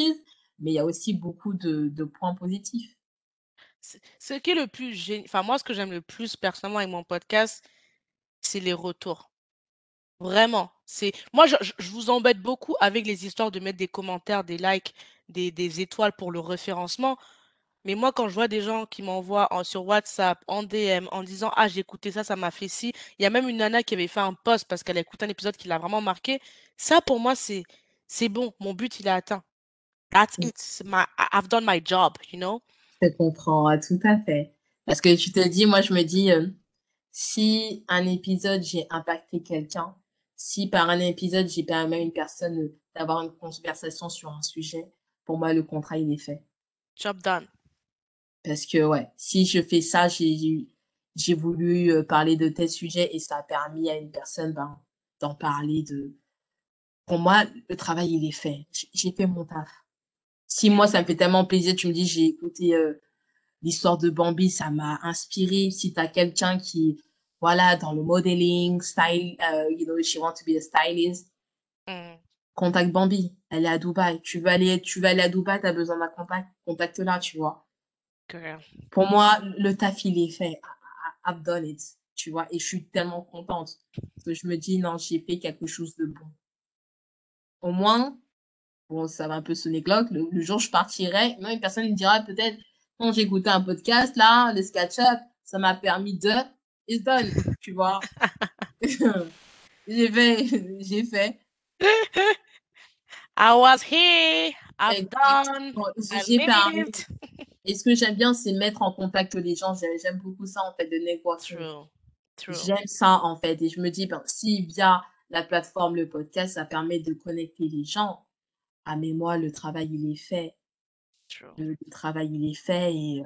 mais il y a aussi beaucoup de de points positifs. Ce qui est le plus gé enfin moi, ce que j'aime le plus personnellement avec mon podcast, c'est les retours. Vraiment, c'est moi, je vous embête beaucoup avec les histoires de mettre des commentaires, des likes, des des étoiles pour le référencement, mais moi, quand je vois des gens qui m'envoient en sur WhatsApp, en DM, en disant: «Ah, j'ai écouté ça, ça m'a fait ci». Il y a même une nana qui avait fait un post parce qu'elle a écouté un épisode qui l'a vraiment marqué. Ça, pour moi, c'est c'est bon, mon but, il est atteint. That's Mmh. it, my I've done my job, you know? Je te comprends, ouais, tout à fait. Parce que tu te dis moi, je me dis, heu, si un épisode, j'ai impacté quelqu'un, si par un épisode, j'ai permis à une personne, d'avoir une conversation sur un sujet, pour moi, le contrat, il est fait. Job done. Parce que ouais, si je fais ça, j'ai j'ai voulu, heu, parler de tel sujet et ça a permis à une personne, ben, d'en parler de pour moi, le travail, il est fait. J'ai fait mon taf. Si moi, ça me fait tellement plaisir, tu me dis: «J'ai écouté, heu, l'histoire de Bambi, ça m'a inspiré». Si tu as quelqu'un qui, voilà, dans le modeling, style, heu, you know, she want to be a stylist Mmh. contacte Bambi, elle est à Dubaï. Tu veux aller tu veux aller à Dubaï, tu as besoin d'un contact, contacte-la, tu vois? Girl. Pour moi, le taf, il est fait. I I've done it, tu vois? Et je suis tellement contente parce que je me dis: «Non, j'ai fait quelque chose de bon». Au moins, bon, ça va un peu sonner glauque, le le jour où je partirai, même une personne me dira peut-être: «Quand j'ai écouté un podcast là, le Sketch Up, ça m'a permis de» it's done, tu vois? J'ai fait j'ai fait. I was here, I've done, Exactement, j'ai I j'ai permis lived. et ce que j'aime bien, c'est mettre en contact les gens. J'ai j'aime beaucoup ça, en fait, le networking. True, true. J'aime ça, en fait et je me dis: «Ben, si via la plateforme, le podcast, ça permet de connecter les gens, ah mais moi le travail il est fait. Le le travail il est fait et heu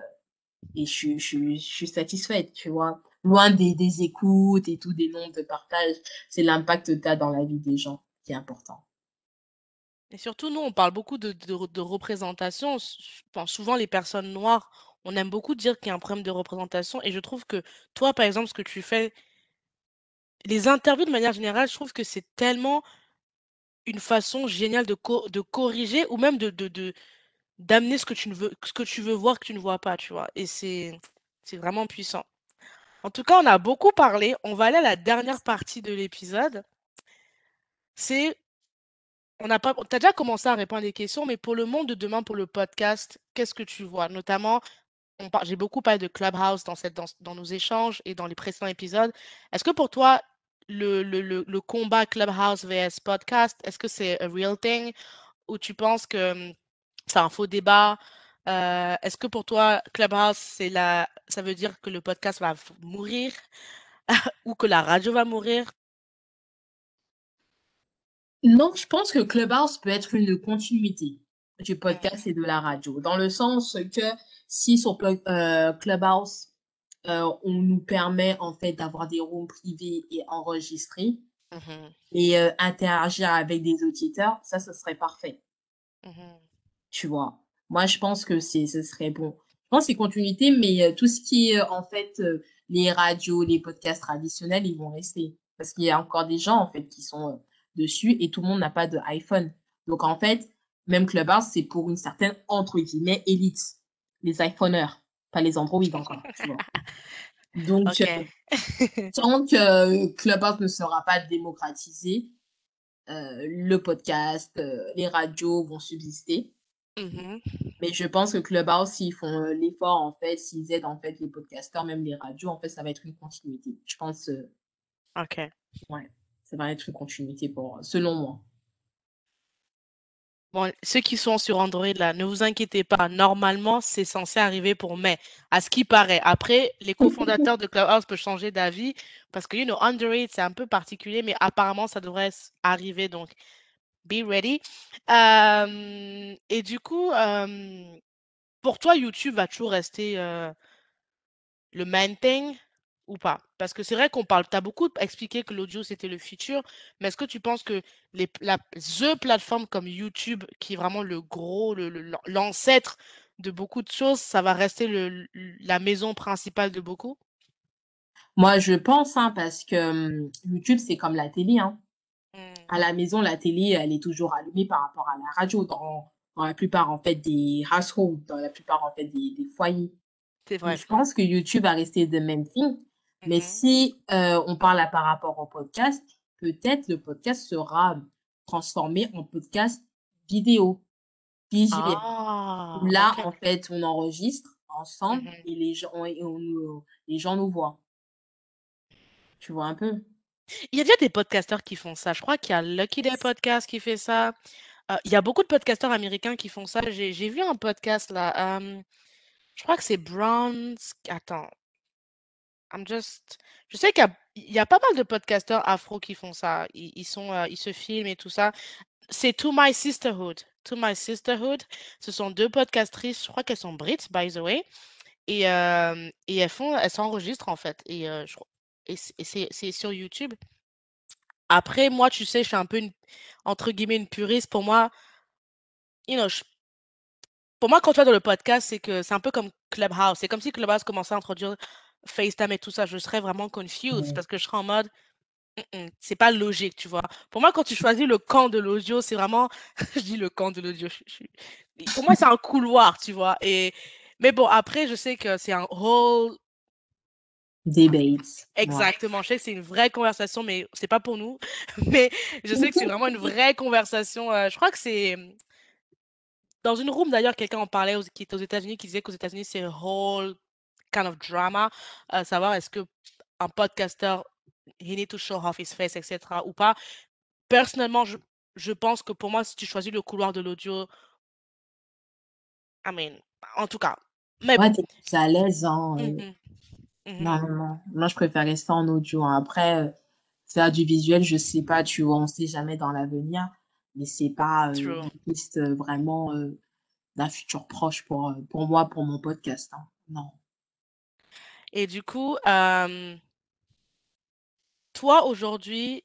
et je suis je je suis satisfaite, tu vois? Loin des des écoutes et tout, des nombres de partages, c'est l'impact que tu as dans la vie des gens qui est important. Et surtout, nous, on parle beaucoup de de re de représentation. Enfin, souvent les personnes noires, on aime beaucoup dire qu'il y a un problème de représentation et je trouve que toi, par exemple, ce que tu fais les interviews de manière générale, je trouve que c'est tellement une façon géniale de co de corriger ou même de de d'amener ce que tu ne veux ce que tu veux voir que tu ne vois pas, tu vois? Et c'est c'est vraiment puissant. En tout cas, on a beaucoup parlé, on va aller à la dernière partie de l'épisode. C'est on n'a pas tu as déjà commencé à répondre à des questions, mais pour le monde de demain, pour le podcast, qu'est-ce que tu vois? Notamment, j'ai beaucoup parlé de Clubhouse dans cette dans dans nos échanges et dans les précédents épisodes. Est-ce que pour toi, le le le le combat Clubhouse vs podcast, est-ce que c'est a real thing? Ou tu penses que, mmh, c'est un faux débat? Heu, est-ce que pour toi, Clubhouse, c'est la ça veut dire que le podcast va mourir? Ou que la radio va mourir? Non, je pense que Clubhouse peut être une continuité du podcast Mmh. et de la radio. Dans le sens que si sur heu, Clubhouse, heu, on nous permet en fait d'avoir des rooms privés et enregistrés Mmh mh. et heu, interagir avec des auditeurs, ça, ce serait parfait. Mmh mh. Tu vois? Moi, je pense que c'est ce serait bon. Je pense c'est continuité, mais heu, tout ce qui est, en fait, les radios, les podcasts traditionnels, ils vont rester. Parce qu'il y a encore des gens, en fait, qui sont, dessus et tout le monde n'a pas d'iPhone. Donc en fait, même Clubhouse, c'est pour une certaine, entre guillemets, «élite», les iPhoneurs, pas les Android encore, tu vois? Donc OK. tant que Clubhouse ne sera pas démocratisé, heu, le podcast, heu, les radios vont subsister. Mmh mh. Mais je pense que Clubhouse, s'ils font, l'effort, en fait, s'ils aident, en fait, les podcasteurs, même les radios, en fait, ça va être une continuité. Je pense, OK. ouais, ça va être une continuité pour, selon moi. Bon, ceux qui sont sur Android là, ne vous inquiétez pas, normalement, c'est censé arriver pour mai, à ce qui paraît. Après, les cofondateurs de Clubhouse peuvent changer d'avis parce que, you know, Android, c'est un peu particulier, mais apparemment, ça devrait arriver, donc be ready. Hem et du coup, hem, pour toi, YouTube va toujours rester, heu le main thing? Ou pas? Parce que c'est vrai qu'on parle tu as beaucoup expliqué que l'audio, c'était le futur, mais est-ce que tu penses que les pla the plateforme comme YouTube, qui est vraiment le gros, le le l'ancêtre de beaucoup de choses, ça va rester le la maison principale de beaucoup? Moi, je pense, hein, parce que, YouTube, c'est comme la télé, hein. Mmh. À la maison, la télé, elle est toujours allumée par rapport à la radio dans dans la plupart, en fait, des households, dans la plupart, en fait, des des foyers. Vrai. je pense que YouTube va rester the main thing, Mmh mais mh. si, on parle par rapport au podcast, peut-être le podcast sera transformé en podcast vidéo, Ah! là, en fait, on enregistre Mmh ensemble mh. et les gens et on nous les gens nous voient. Tu vois un peu? Il y a déjà des podcasteurs qui font ça. Je crois qu'il y a Lucky Day Podcast qui fait ça. Heu, il y a beaucoup de podcasteurs américains qui font ça. J'ai vu un podcast là, je crois que c'est Browns attends I'm just je sais qu'il y a pas mal de podcasteurs afro qui font ça. Ils ils se filment et tout ça. C'est To My Sisterhood. To My Sisterhood, ce sont 2 podcastrices, je crois qu'elles sont brits, by the way et et elles font elles s'enregistrent, en fait et et c'est sur YouTube. Après, moi, tu sais, je suis un peu une entre guillemets «une puriste». Pour moi you know, ch pour moi, quand tu vas dans le podcast, c'est que c'est un peu comme Clubhouse. C'est comme si Clubhouse commençait à introduire FaceTime et tout ça. Je serais vraiment confused Ouais. parce que je serais en mode: «Mmh mh, c'est pas logique», tu vois? Pour moi, quand tu choisis le camp de l'audio, c'est vraiment je dis le camp de l'audio, je pour moi, c'est un couloir, tu vois? Et mais bon, après, je sais que c'est un whole Debate, ouais. Exactement, je sais que c'est une vraie conversation, mais c'est pas pour nous. Mais je sais que c'est vraiment une vraie conversation, je crois que c'est, mmh dans une room d'ailleurs, quelqu'un en parlait aux qui était aux États-Unis, qui disait qu'aux États-Unis, c'est whole kind of drama, à savoir est-ce qu'un podcasteur, he need to show off his face et cetera ou pas. Personnellement, je je pense que pour moi, si tu choisis le couloir de l'audio I mean, en tout cas, mais Ouais, bon. tu es plus à l'aise, non, mh. non, non. Moi, je préfère rester en audio, hein. Après, heu, faire du visuel, je sais pas, tu vois? On sait jamais dans l'avenir, mais c'est pas, True. une piste, heu, vraiment, heu, d'un futur proche pour, heu, pour moi, pour mon podcast, hein, non. Et du coup, toi, aujourd'hui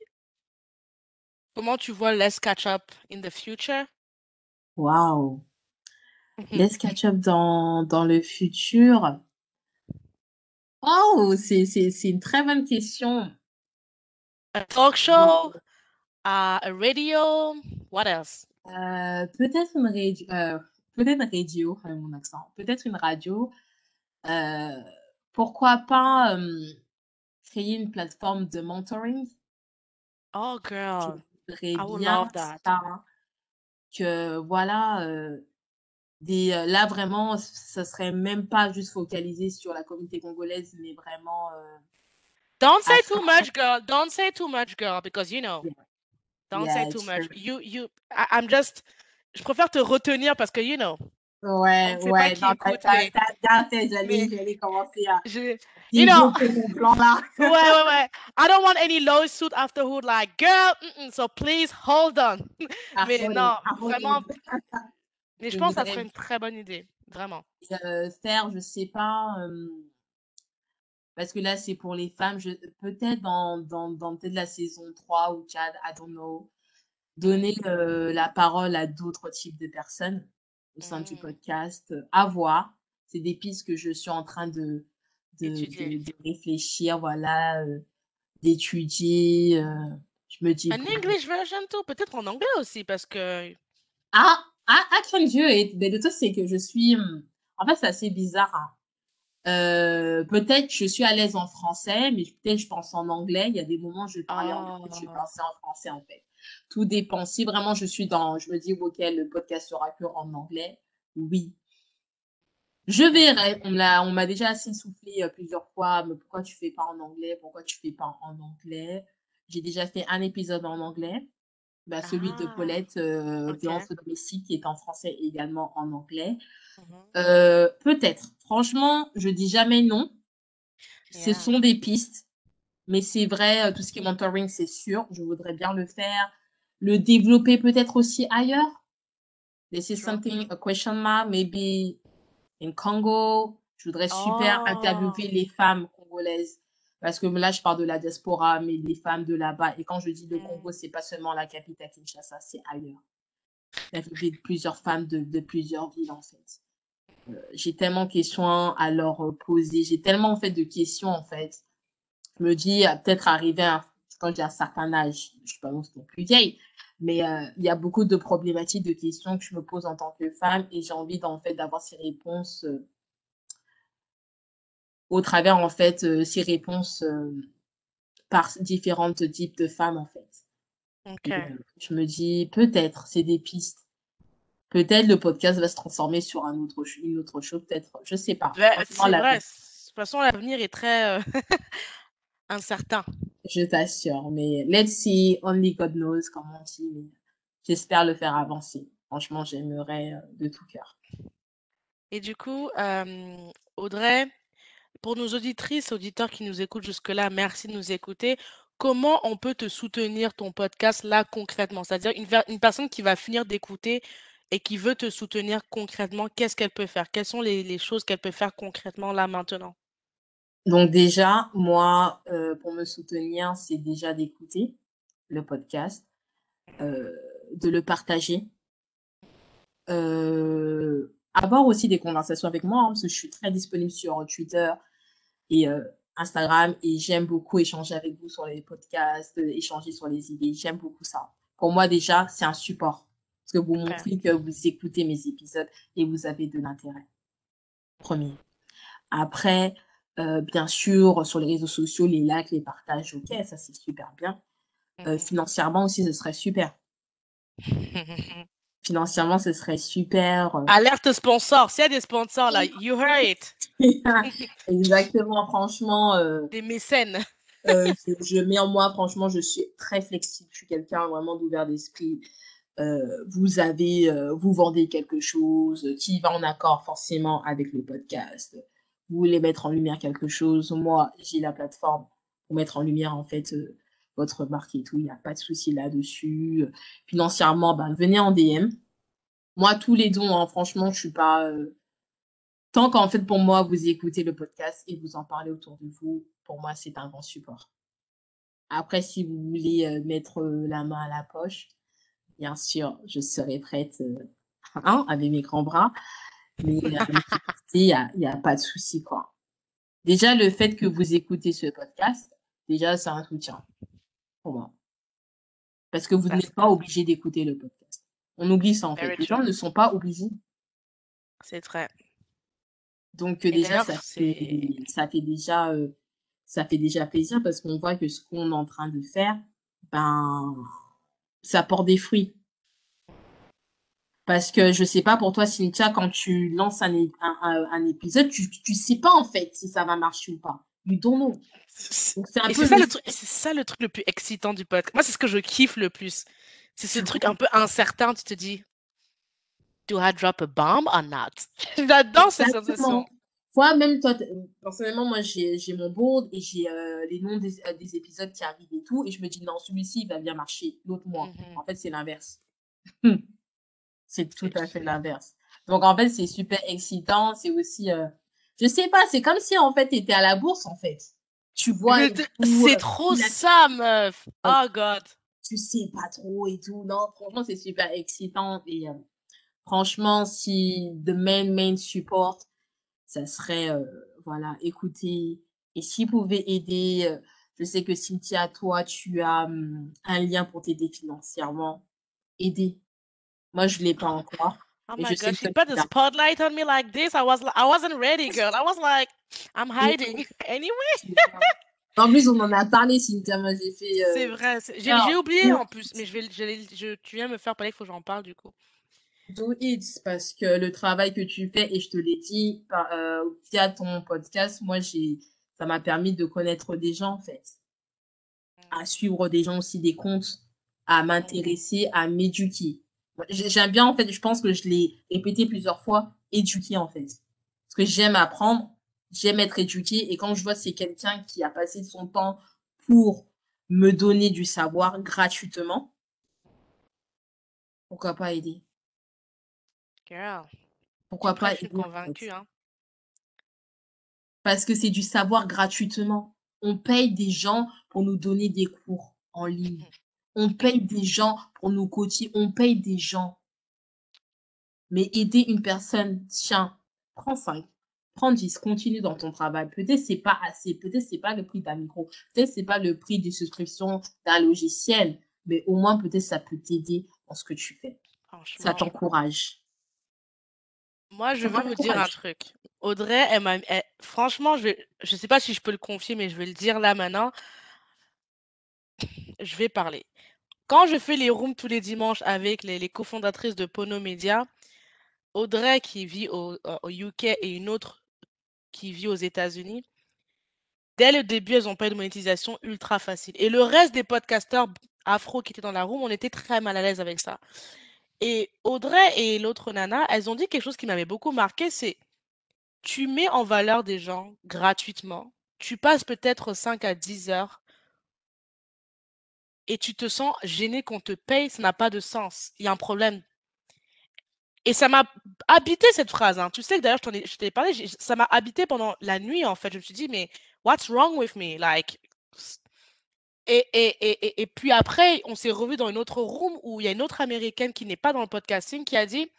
comment tu vois Let's Catch Up in the future? Waouh! Let's Catch Up dans dans le futur? Oh! C'est une très bonne question. A talk show? A a radio? What else? Heu, peut-être une radi heu, peut-être radio, avec mon accent, peut-être une radio. Heu, pourquoi pas, créer une plateforme de mentoring? Oh Je girl, voudrais I would bien love that. ça, que voilà, des, là vraiment, ça serait même pas juste focalisé sur la communauté congolaise, mais vraiment, Don't say too much, girl. Don't say too much, girl, because you know. Yeah. Don't say too much. true. You you I I'm just je préfère te retenir parce que you know. Ouais, sait pas ouais, qui non, écoute, tu as mais tu as bien fait, mais j'allais j'allais commencer à je you know plan là. ouais, ouais, ouais. I don't want any lawsuit afterward like, "Girl, so please hold on." À Mais non, hold vraiment mais Je pense que ça serait une très bonne idée, vraiment. heu, faire, je sais pas, hem parce que là, c'est pour les femmes, je peut-être dans dans dans peut-être la saison 3 ou 4, I don't know. Donner, heu, la parole à d'autres types de personnes au sein du Mmh. podcast, à voir. C'est des pistes que je suis en train de de Étudier. de de réfléchir, voilà, d'étudier, je me dis: An «Bon» English version too, peut-être en anglais aussi parce que Ah! Can do it, mais le truc, c'est que je suis, mmh en fait, c'est assez bizarre, hein. Peut-être je suis à l'aise en français, mais peut-être je pense en anglais. Il y a des moments, je vais parler anglais, je Oh. penser en français, en fait. Tout dépend. Si vraiment je suis dans je me dis: «OK, le podcast sera qu'en anglais», oui. Je verrai. On m'a déjà assez soufflé, heu, plusieurs fois: «Mais pourquoi tu fais pas en anglais? Pourquoi tu fais pas en anglais?» J'ai déjà fait un épisode en anglais. Bah, celui de Ah! Paulette. Violence domestique qui est en français et également en anglais. Mmh mh. Heu, peut-être. Franchement, je dis jamais non. Ce sont des pistes, mais c'est vrai, heu, tout ce qui est mentoring, c'est sûr, je voudrais bien le faire. Le développer peut-être aussi ailleurs? This is something a question mark, maybe in Congo. Je voudrais super Oh! interviewer les femmes congolaises parce que là, je parle de la diaspora, mais les femmes de là-bas et quand je dis le Congo, Mmh. c'est pas seulement la capitale Kinshasa, c'est ailleurs. Interviewer plusieurs femmes de de plusieurs villes, en fait. Heu, j'ai tellement de questions à leur, poser, j'ai tellement, en fait, de questions, en fait. Je me dis, peut-être arriver à quand j'ai un certain âge, je suis pas non plus vieille, mais heu, il y a beaucoup de problématiques, de questions que je me pose en tant que femme et j'ai envie d'en fait, d'avoir ces réponses, heu au travers, en fait, heu, ces réponses, par différentes types de femmes, en fait je me dis: «Peut-être, c'est des pistes. Peut-être le podcast va se transformer sur un autre une autre chose, peut-être, je sais pas. Beh, Franchement, c'est vrai, l'avenir» c de toute façon, l'avenir est très, incertain. Je t'assure, mais let's see, only God knows, comme on dit, j'espère le faire avancer. Franchement, j'aimerais, heu, de tout cœur. Et du coup, hem, Audrey, pour nos auditrices, auditeurs qui nous écoutent jusque-là, merci de nous écouter. Comment on peut te soutenir, ton podcast, là, concrètement? C'est-à-dire une personne qui va finir d'écouter et qui veut te soutenir concrètement, qu'est-ce qu'elle peut faire? Quelles sont les les choses qu'elle peut faire concrètement, là, maintenant? Donc déjà, moi, heu, pour me soutenir, c'est déjà d'écouter le podcast, heu, de le partager. Heu, avoir aussi des conversations avec moi, hein, parce que je suis très disponible sur Twitter et Instagram et j'aime beaucoup échanger avec vous sur les podcasts, échanger sur les idées, j'aime beaucoup ça. Pour moi, déjà, c'est un support, parce que vous montrez que vous écoutez mes épisodes et vous avez de l'intérêt. 1er. Après, heu, bien sûr, sur les réseaux sociaux, les likes, les partages, OK, ça, c'est super bien. Mmh Heu, mh. financièrement aussi, ce serait super. Financièrement, ce serait super, heu Alerte sponsor, s'il y a des sponsors là, you heard it. Exactement, franchement, Des mécènes. je je mets en moi franchement, je suis très flexible, je suis quelqu'un vraiment d'ouvert d'esprit. Vous avez, vous vendez quelque chose qui va en accord forcément avec le podcast. Vous voulez mettre en lumière quelque chose, moi, j'ai la plateforme pour mettre en lumière, en fait, heu, votre marque et tout, il n'y a pas de souci là-dessus. Financièrement, ben, venez en DM. Moi, tous les dons, hein, franchement, je suis pas. Euh, tant qu'en fait, pour moi, vous écoutez le podcast et vous en parlez autour de vous, pour moi, c'est un grand support. Après, si vous voulez euh, mettre euh, la main à la poche, bien sûr, je serai prête hein, avec mes grands bras. Mais il n'y a, y a pas de souci, quoi. Déjà, le fait que vous écoutez ce podcast, déjà, c'est un soutien pour moi. Parce que vous n'êtes pas obligé d'écouter le podcast. On oublie ça, en fait. Les gens ne sont pas obligés. C'est vrai. Donc, déjà, ça fait, ça fait déjà, euh, ça fait déjà plaisir parce qu'on voit que ce qu'on est en train de faire, ben, ça porte des fruits. Parce que je sais pas pour toi, Cynthia, quand tu lances un, un, épisode, tu, tu sais pas en fait si ça va marcher ou pas. You don't know. C'est ça, le truc, ça le truc le plus excitant du podcast. Moi, c'est ce que je kiffe le plus. C'est ce truc un peu incertain. Tu te dis, do I drop a bomb or not? J'adore cette sensation. Moi, même toi, personnellement, moi, j'ai mon board et j'ai euh, les noms des, euh, des, épisodes qui arrivent et tout. Et je me dis, non, celui-ci, il va bien marcher. L'autre, moi. Mm-hmm. En fait, c'est l'inverse. C'est tout à fait l'inverse. Donc, en fait, c'est super excitant. C'est aussi, euh, je sais pas, c'est comme si, en fait, tu étais à la bourse, en fait. Tu vois. C'est trop ça, meuf. Oh, God. Tu sais pas trop et tout. Non, franchement, c'est super excitant. Et euh, franchement, si the main, main support, ça serait, euh, voilà, écouter. Et si vous pouvez aider, je sais que Cynthia, toi, tu as hum, un lien pour t'aider financièrement. Aider moi, je l'ai pas encore. Oh my god, she put the spotlight on me like this? I was, I wasn't ready, girl. I was like, I'm hiding anyway. en plus, on en a parlé, Cynthia. Moi, j'ai fait. Euh... C'est vrai. J'ai oublié en plus, mais je vais, je, je, tu viens me faire parler, il faut que j'en parle du coup. Do it, parce que le travail que tu fais, et je te l'ai dit par, euh, via ton podcast, moi, j'ai, ça m'a permis de connaître des gens, en fait. À suivre des gens aussi, des comptes, à m'intéresser, à m'éduquer. J'aime bien, en fait, je pense que je l'ai répété plusieurs fois, éduquer, en fait. Parce que j'aime apprendre, j'aime être éduqué, et quand je vois c'est quelqu'un qui a passé son temps pour me donner du savoir gratuitement, pourquoi pas aider? Girl. Pourquoi pas aider convaincue, hein. Parce que c'est du savoir gratuitement. On paye des gens pour nous donner des cours en ligne. On paye des gens pour nous coacher, on paye des gens. Mais aider une personne, tiens, prends 5, prends 10, continue dans ton travail. Peut-être c'est pas assez, peut-être c'est pas le prix d'un micro, peut-être c'est pas le prix de subscription d'un logiciel, mais au moins peut-être ça peut t'aider dans ce que tu fais. Ça t'encourage. Moi, je veux vous dire un truc. Audrey, elle franchement, je je sais pas si je peux le confier, mais je vais le dire là maintenant. Je vais parler. Quand je fais les rooms tous les dimanches avec les, cofondatrices de Pono Media, Audrey qui vit au, UK et une autre qui vit aux États-Unis, dès le début, elles ont pas eu de monétisation ultra facile. Et le reste des podcasteurs afro qui étaient dans la room, on était très mal à l'aise avec ça. Et Audrey et l'autre nana, elles ont dit quelque chose qui m'avait beaucoup marqué, c'est tu mets en valeur des gens gratuitement. Tu passes peut-être 5 à 10 heures et tu te sens gêné qu'on te paye, ça n'a pas de sens. Il y a un problème. Et ça m'a habité cette phrase. Hein. Tu sais que d'ailleurs, je t'ai parlé, ça m'a habité pendant la nuit en fait. Je me suis dit, mais what's wrong with me? Like, et, et, et, et, puis après, on s'est revu dans une autre room où il y a une autre américaine qui n'est pas dans le podcasting qui a dit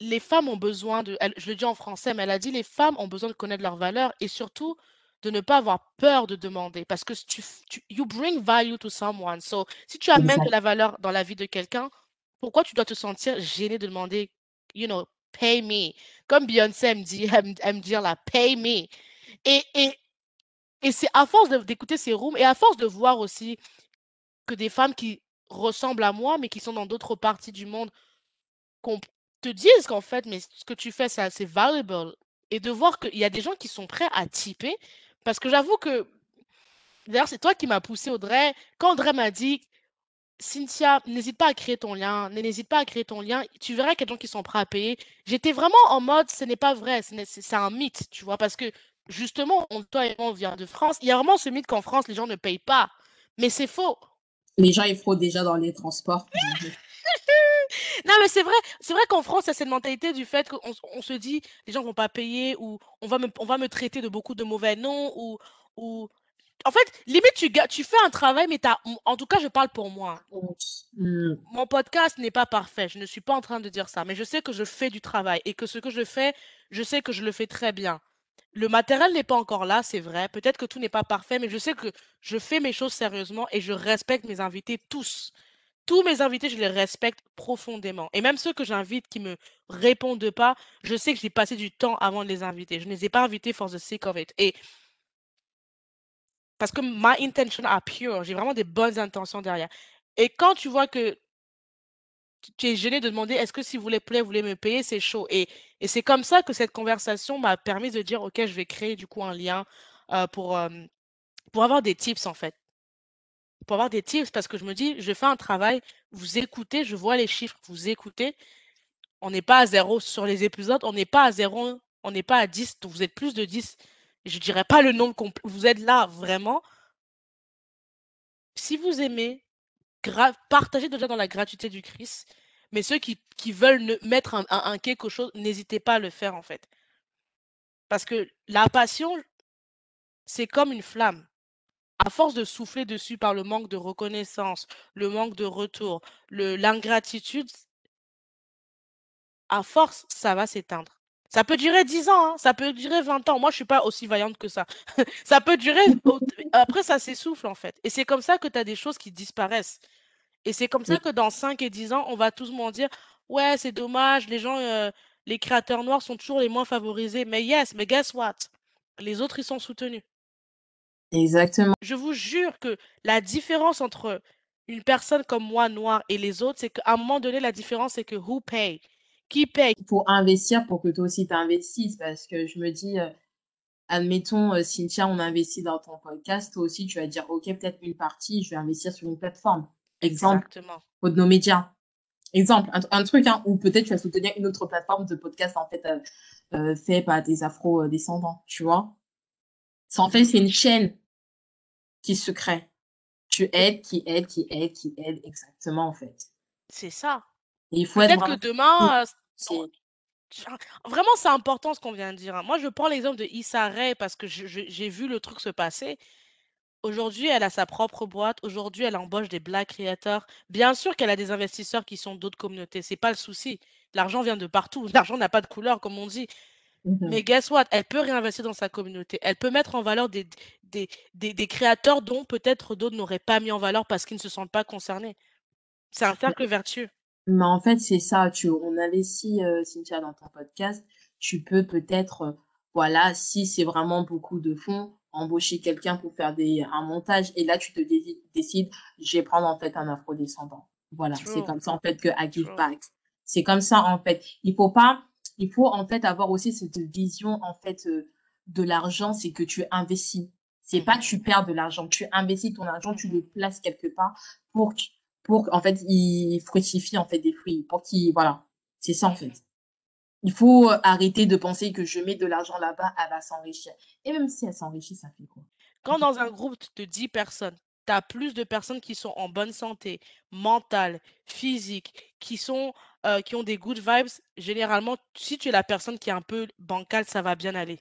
les femmes ont besoin de. je le dis en français, mais elle a dit les femmes ont besoin de connaître leurs valeurs et surtout de ne pas avoir peur de demander parce que tu, tu you bring value to someone. So, si tu amènes de la valeur dans la vie de quelqu'un, pourquoi tu dois te sentir gêné de demander, you know, pay me? Comme Beyoncé aime dire, aime, dire là, pay me. Et, et, et c'est à force d'écouter ces rooms et à force de voir aussi que des femmes qui ressemblent à moi, mais qui sont dans d'autres parties du monde, qu'on te disent qu'en fait, mais ce que tu fais, c'est valuable. Et de voir qu'il y a des gens qui sont prêts à typer parce que j'avoue que, d'ailleurs, c'est toi qui m'as poussé, Audrey. Quand Audrey m'a dit, Cynthia, n'hésite pas à créer ton lien, n'hésite pas à créer ton lien, tu verras qu'il y a des gens qui sont prêts à payer. J'étais vraiment en mode, ce n'est pas vrai, c'est un mythe, tu vois, parce que justement, on, toi et moi, on vient de France. Il y a vraiment ce mythe qu'en France, les gens ne payent pas. Mais c'est faux. Les gens, ils fraudent déjà dans les transports. Non, mais c'est vrai, c'est vrai qu'en France, il y a cette mentalité du fait qu'on on se dit: «Les gens vont pas payer» ou «On va me on va me traiter de beaucoup de mauvais noms» ou ou en fait, limite, tu tu fais un travail, mais tu en tout cas, je parle pour moi. Mon podcast n'est pas parfait, je ne suis pas en train de dire ça, mais je sais que je fais du travail et que ce que je fais, je sais que je le fais très bien. Le matériel n'est pas encore là, c'est vrai. Peut-être que tout n'est pas parfait, mais je sais que je fais mes choses sérieusement et je respecte mes invités tous. Tous mes invités, je les respecte profondément. Et même ceux que j'invite qui me répondent pas, je sais que j'ai passé du temps avant de les inviter. Je ne les ai pas invités for the sake of it. Et parce que my intention are pure. J'ai vraiment des bonnes intentions derrière. Et quand tu vois que tu es gêné de demander est-ce que s'il vous plaît, vous voulez me payer, c'est chaud. Et, et c'est comme ça que cette conversation m'a permis de dire ok, je vais créer du coup un lien euh, pour, euh, pour avoir des tips en fait. Pour avoir des tips parce que je me dis, je fais un travail, vous écoutez, je vois les chiffres, vous écoutez. On n'est pas à zéro sur les épisodes, on n'est pas à zéro, on n'est pas à 10, donc vous êtes plus de 10. Je dirais pas le nombre complet, vous êtes là vraiment. Si vous aimez, partagez déjà dans la gratuité du Christ. Mais ceux qui, veulent mettre un, un, quelque chose, n'hésitez pas à le faire en fait. Parce que la passion, c'est comme une flamme. À force de souffler dessus par le manque de reconnaissance, le manque de retour, l'ingratitude, à force, ça va s'éteindre. Ça peut durer 10 ans, hein, ça peut durer 20 ans. Moi, je suis pas aussi vaillante que ça. ça peut durer. Après, ça s'essouffle, en fait. Et c'est comme ça que tu as des choses qui disparaissent. Et c'est comme ça que dans 5 et 10 ans, on va tous m'en dire Ouais, c'est dommage, les gens, euh, les créateurs noirs sont toujours les moins favorisés. Mais yes, mais guess what? Les autres, ils sont soutenus. Exactement. Je vous jure que la différence entre une personne comme moi, noire, et les autres, c'est qu'à un moment donné, la différence, c'est que who pay? Qui paye? Il faut investir pour que toi aussi t'investisses parce que je me dis, euh, admettons, euh, Cynthia, on investit dans ton podcast, toi aussi, tu vas dire, OK, peut-être une partie, je vais investir sur une plateforme. Exemple, Exactement. de nos médias. Exemple, un, truc, hein, ou peut-être tu vas soutenir une autre plateforme de podcast, en fait, euh, fait par des afro-descendants, tu vois? En fait, c'est une chaîne qui se crée. Tu aides, qui aide, qui aide, qui aide, exactement, en fait. C'est ça. il faut être que demain, euh, vraiment, c'est important ce qu'on vient de dire. Hein. Moi, je prends l'exemple de Issa Rae parce que j'ai vu le truc se passer. Aujourd'hui, elle a sa propre boîte. Aujourd'hui, elle embauche des black créateurs. Bien sûr qu'elle a des investisseurs qui sont d'autres communautés. C'est pas le souci. L'argent vient de partout. L'argent n'a pas de couleur, comme on dit. Mais guess what? Elle peut réinvestir dans sa communauté. Elle peut mettre en valeur des, des, des, créateurs dont peut-être d'autres n'auraient pas mis en valeur parce qu'ils ne se sentent pas concernés. C'est un cercle vertueux. Mais en fait, c'est ça. Tu, on investit, euh, Cynthia, dans ton podcast. Tu peux peut-être, euh, voilà, si c'est vraiment beaucoup de fonds, embaucher quelqu'un pour faire des, un montage. Et là, tu te décides, je vais prendre en fait un afro-descendant. Voilà, c'est comme ça en fait que I give back. C'est comme ça en fait. Il faut pas il faut en fait avoir aussi cette vision en fait euh, de l'argent, c'est que tu investis. C'est pas tu perds de l'argent, tu investis ton argent, tu le places quelque part pour pour en fait il fructifie en fait des fruits, pour qu'il voilà, c'est ça en fait. Il faut arrêter de penser que je mets de l'argent là-bas, elle va s'enrichir. Et même si elle s'enrichit, ça fait quoi? Quand dans un groupe de 10 personnes, tu as plus de personnes qui sont en bonne santé mentale, physique, qui sont euh, qui ont des good vibes, généralement, si tu es la personne qui est un peu bancale, ça va bien aller.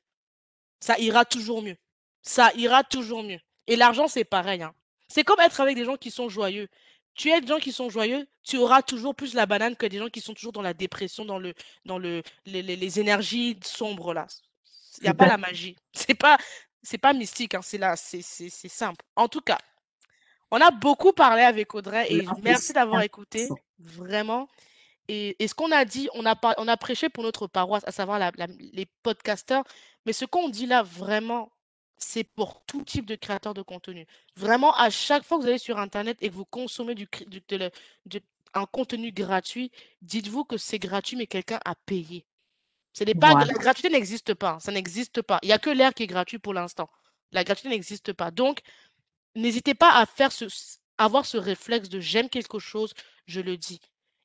Ça ira toujours mieux. Ça ira toujours mieux. Et l'argent, c'est pareil. Hein. C'est comme être avec des gens qui sont joyeux. Tu es des gens qui sont joyeux, tu auras toujours plus la banane que des gens qui sont toujours dans la dépression, dans, le, dans le, les, énergies sombres là. Il n'y a pas la magie. C'est pas, c'est pas mystique, hein. c'est là, c'est simple. En tout cas, on a beaucoup parlé avec Audrey et merci d'avoir écouté. Vraiment. Et, ce qu'on a dit, on a, on a prêché pour notre paroisse, à savoir les podcasteurs, mais ce qu'on dit là, vraiment, c'est pour tout type de créateur de contenu. Vraiment, à chaque fois que vous allez sur Internet et que vous consommez du, un contenu gratuit, dites-vous que c'est gratuit, mais quelqu'un a payé. Ce n'est pas, La gratuité n'existe pas. Ça n'existe pas. Il n'y a que l'air qui est gratuit pour l'instant. La gratuité n'existe pas. Donc, n'hésitez pas à faire ce, avoir ce réflexe de j'aime quelque chose, je le dis.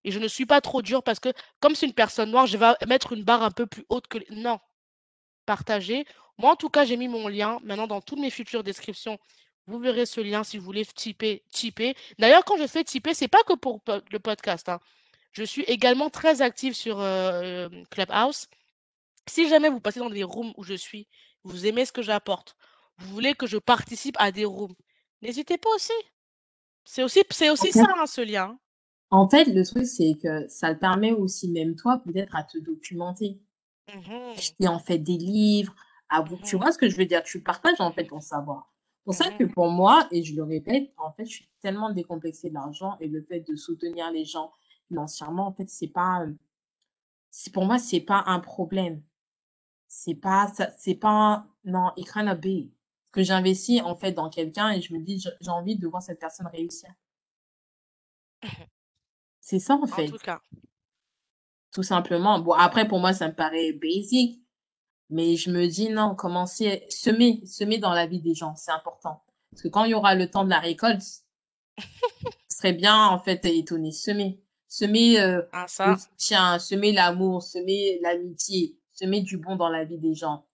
Et je ne suis pas trop dur parce que comme c'est une personne noire, je vais mettre une barre un peu plus haute que... Non. Partagez. Moi, en tout cas, j'ai mis mon lien. Maintenant, dans toutes mes futures descriptions, Vous verrez ce lien si vous voulez typer. typer. D'ailleurs, quand je fais typer, c'est pas que pour le podcast. Hein. Je suis également très active sur euh, Clubhouse. Si jamais vous passez dans des rooms où je suis, vous aimez ce que j'apporte, vous voulez que je participe à des rooms, n'hésitez pas aussi. C'est aussi, c'est aussi ça, hein, ce lien. En fait, le truc, c'est que ça te permet aussi, même toi, peut-être à te documenter. Mmh en fait des livres, à vous. Tu mmh vois ce que je veux dire? Tu partages en fait ton savoir. C'est pour ça que mmh pour moi, et je le répète, en fait, je suis tellement décomplexée de l'argent et le fait de soutenir les gens financièrement, en fait, c'est pas, c'est pour moi, c'est pas un problème. C'est pas, c'est pas, non, it cannot be. Que j'investis en fait dans quelqu'un et je me dis, j'ai envie de voir cette personne réussir. C'est ça en fait. En tout cas. Tout simplement. Bon, après, pour moi, ça me paraît basic. Mais je me dis, non, commencer, semer, semer dans la vie des gens, c'est important. Parce que quand il y aura le temps de la récolte, ce serait bien, en fait, étonné. Semer. Semer euh, ah, ça. le semer l'amour, semer l'amitié, semer du bon dans la vie des gens.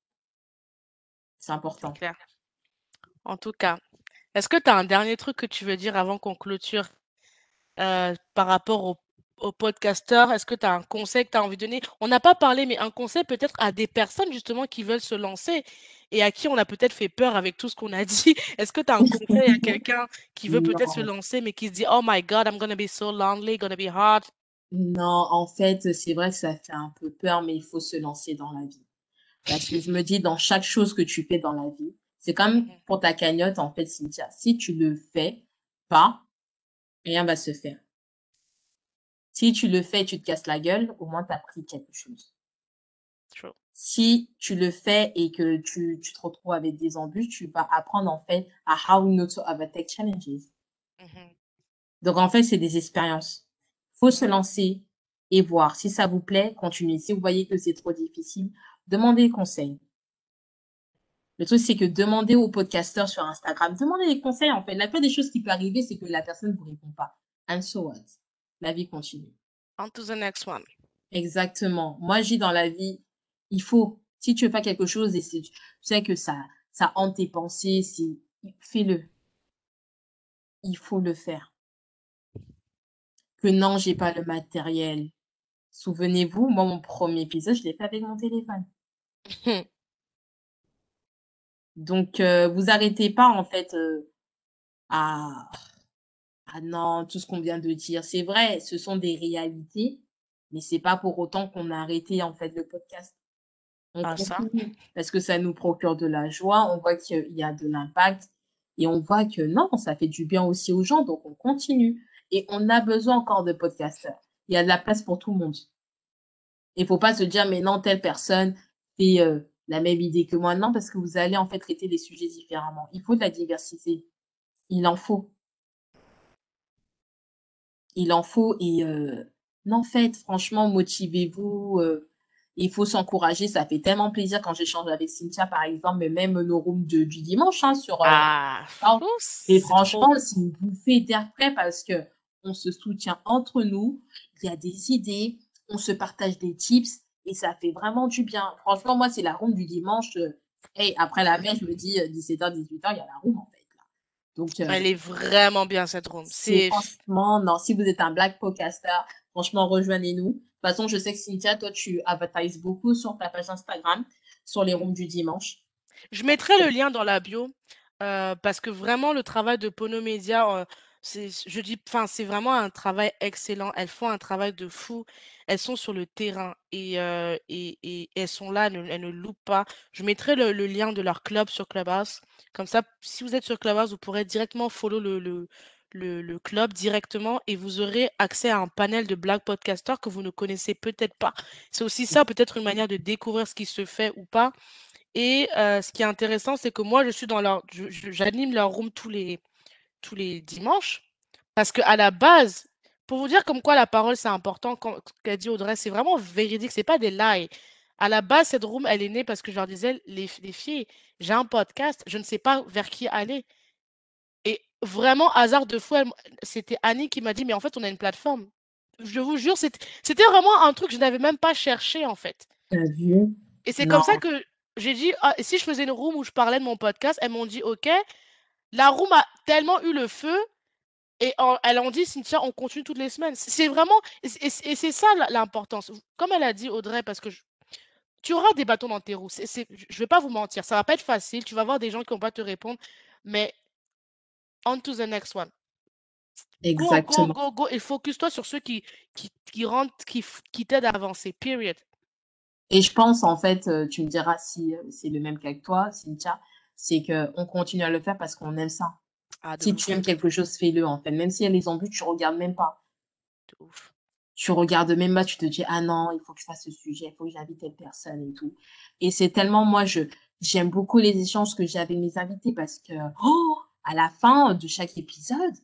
C'est important. Clair. En tout cas, est-ce que tu as un dernier truc que tu veux dire avant qu'on clôture? Euh, par rapport au aux podcasteurs, est-ce que tu as un conseil que tu as envie de donner? On n'a pas parlé, mais un conseil peut-être à des personnes justement qui veulent se lancer et à qui on a peut-être fait peur avec tout ce qu'on a dit. Est-ce que tu as un conseil à quelqu'un qui veut peut-être se lancer, mais qui se dit Oh my God, I'm going to be so lonely, going to be hard? Non, en fait, c'est vrai que ça fait un peu peur, mais il faut se lancer dans la vie. Parce que je me dis, dans chaque chose que tu fais dans la vie, c'est comme mmh pour ta cagnotte, en fait, Cynthia. Si tu le fais pas, rien va se faire. Si tu le fais et tu te casses la gueule, au moins tu as pris quelque chose. Si tu le fais et que tu, tu, te retrouves avec des embûches, tu vas apprendre en fait à how not to overtake challenges. Mm-hmm. Donc en fait, c'est des expériences. faut se lancer et voir. Si ça vous plaît, continuez. Si vous voyez que c'est trop difficile, demandez conseils. Le truc, c'est que demandez aux podcasteurs sur Instagram, demandez des conseils. En fait, la plupart des choses qui peut arriver, c'est que la personne ne vous répond pas. And so what? la vie continue. On to the next one. Exactement. Moi, j'ai dans la vie, il faut, si tu veux faire quelque chose et tu sais que ça, ça hante tes pensées, si, fais-le. Il faut le faire. Que non, j'ai pas le matériel. Souvenez-vous, moi, mon premier épisode, je l'ai fait avec mon téléphone. Donc, euh, vous arrêtez pas, en fait, euh, à ah non, tout ce qu'on vient de dire, c'est vrai, ce sont des réalités, mais c'est pas pour autant qu'on a arrêté en fait le podcast. On ah, continue parce que ça nous procure de la joie, on voit qu'il y a de l'impact et on voit que non, ça fait du bien aussi aux gens, donc on continue. Et on a besoin encore de podcasteurs. Il y a de la place pour tout le monde. Il faut pas se dire, mais non, telle personne euh, la même idée que moi. Non, parce que vous allez en fait traiter les sujets différemment. Il faut de la diversité. Il en faut il en faut. Et euh, non, faites, franchement, motivez-vous. Euh, il faut s'encourager. Ça fait tellement plaisir quand j'échange avec Cynthia, par exemple, mais même nos rooms du dimanche hein, sur. Euh, ah, et franchement, c'est une bouffée d'air frais parce que on se soutient entre nous. Il y a des idées, on se partage des tips et ça fait vraiment du bien. Franchement, moi, c'est la room du dimanche. et après la messe, je me dis 17h, 18h, il y a la room en fait. Donc, euh, Elle est vraiment bien cette room. C'est franchement, non, si vous êtes un black podcaster, franchement, rejoignez-nous. De toute façon, je sais que Cynthia, toi, tu advertises beaucoup sur ta page Instagram, sur les rooms du dimanche. Je mettrai le lien dans la bio euh, parce que vraiment, le travail de Pono Media, euh, je dis, enfin, c'est vraiment un travail excellent. Elles font un travail de fou. Elles sont sur le terrain et, elles sont là, elles ne, loupent pas. Je mettrai le, lien de leur club sur Clubhouse. Comme ça, si vous êtes sur Clubhouse, vous pourrez directement follow le, club directement et vous aurez accès à un panel de black podcasters que vous ne connaissez peut-être pas. C'est aussi ça, peut-être une manière de découvrir ce qui se fait ou pas. Et ce qui est intéressant, c'est que moi, je suis dans leur, j'anime leur room tous les, tous les dimanches. Parce qu'à la base, pour vous dire comme quoi la parole c'est important, qu'a dit Audrey, c'est vraiment véridique, c'est pas des lies. À la base, cette room, elle est née parce que je leur disais, les, les filles, j'ai un podcast, je ne sais pas vers qui aller. Et vraiment, hasard de fou, c'était Annie qui m'a dit, mais en fait, on a une plateforme. Je vous jure, c'était vraiment un truc que je n'avais même pas cherché, en fait. vu? Et c'est comme ça que j'ai dit, ah, si je faisais une room où je parlais de mon podcast, elles m'ont dit, OK, La room a tellement eu le feu et en- elle en dit, Cynthia, on continue toutes les semaines. C'est vraiment, et c'est et c'est ça l'importance. Comme elle a dit, Audrey, parce que je- tu auras des bâtons dans tes roues. Je vais pas vous mentir, ça va pas être facile. Tu vas voir des gens qui vont pas te répondre, mais on to the next one. Go, go, Exactement. go, go, et focus-toi sur ceux qui, qui, qui rentrent, qui t'aident à avancer. Period. Et je pense, en fait, euh, tu me diras si euh, c'est le même cas que toi, Cynthia, c'est qu'on continue à le faire parce qu'on aime ça. Ah, Si ouf, tu aimes quelque chose, fais-le, en fait. Même s'il y a les embûches, tu regardes même pas. de ouf. Tu regardes même pas, tu te dis, ah non, il faut que je fasse ce sujet, il faut que j'invite telle personne et tout. Et c'est tellement, moi, je, j'aime beaucoup les échanges que j'ai avec mes invités parce que, oh, à la fin de chaque épisode,